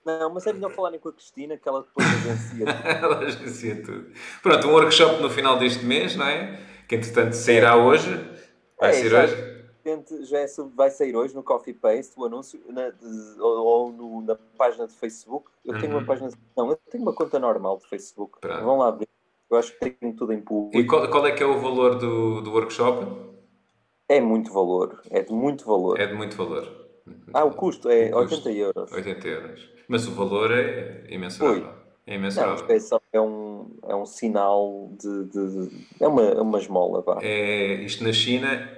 Não, mas é melhor falarem com a Cristina que ela depois agencia tudo. ela
agencia tudo. Pronto, um workshop no final deste mês, não é? Que entretanto sairá hoje. Vai é, sair já,
hoje. Já é, vai sair hoje no Coffee Paste o anúncio na, ou, ou no, na página de Facebook. Eu tenho uhum. uma página. Não, eu tenho uma conta normal de Facebook. Pronto. Vão lá ver eu acho que tem tudo em público.
E qual, qual é que é o valor do, do workshop?
É muito valor, é de muito valor.
É de muito valor.
Ah, o custo é o custo, 80 euros.
80 euros. Mas o valor é imensurável. Oi. É imensurável.
Não, é, é, um, é um sinal de, de, de, É uma, é uma esmola. Pá.
É, isto na China.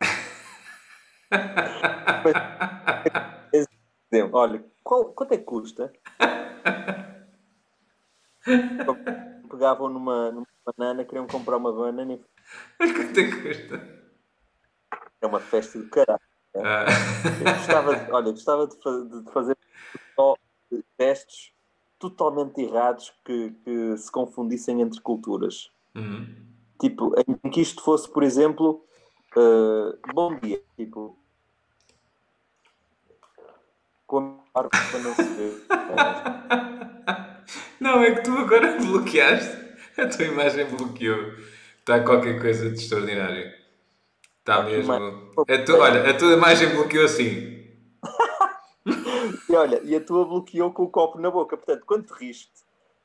Olha, qual, quanto é que custa? Pegavam numa, numa banana, queriam comprar uma banana e.
Quanto é que custa?
É uma festa do caralho. Né? Ah. gostava de, olha, gostava de, de fazer testes totalmente errados que, que, se confundissem entre culturas.
Uhum.
Tipo, em que isto fosse, por exemplo, uh, bom dia, tipo, com a para não se ver.
não, é que tu agora bloqueaste. A tua imagem bloqueou. Está qualquer coisa de extraordinário. Está mesmo. A tu, olha, a tua imagem bloqueou assim.
e olha, e a tua bloqueou com o copo na boca. Portanto, quando te riste,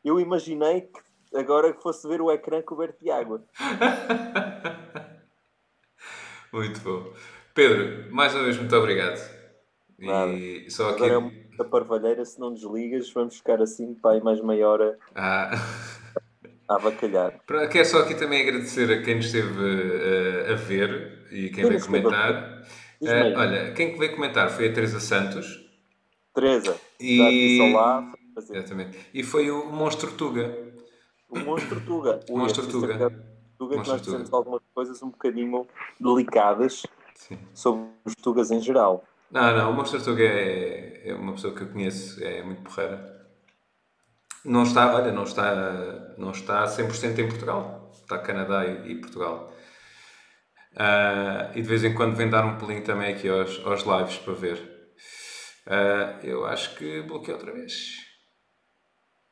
eu imaginei que agora fosse ver o ecrã coberto de água.
muito bom. Pedro, mais uma vez, muito obrigado.
Nada. E só aqui. Agora uma parvalheira, se não desligas, vamos ficar assim aí mais meia hora.
Ah.
A avacalhar.
Quero só aqui também agradecer a quem nos esteve uh, a ver e quem, veio comentar. Uh, olha, quem veio comentar foi a Teresa Santos.
Teresa,
e... lá. Exatamente. E foi o Monstro Tuga.
O Monstro Tuga.
O Monstro Tuga.
Tuga que nós dizemos algumas coisas um bocadinho delicadas Sim. sobre os Tugas em geral.
Não, não, o Monstro Tuga é, é uma pessoa que eu conheço, é muito porreira. Não está, olha, não está, não está 100% em Portugal. Está Canadá e, e Portugal. Uh, e de vez em quando vem dar um pulinho também aqui aos, aos lives para ver. Uh, eu acho que bloqueei outra vez.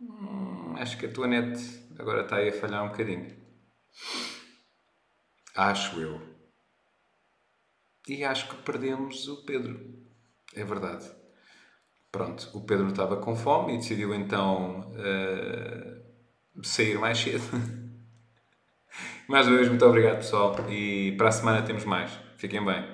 Hum, acho que a tua net agora está aí a falhar um bocadinho. Acho eu. E acho que perdemos o Pedro. É verdade. Pronto, o Pedro estava com fome e decidiu então uh, sair mais cedo. mais uma vez, muito obrigado pessoal e para a semana temos mais. Fiquem bem.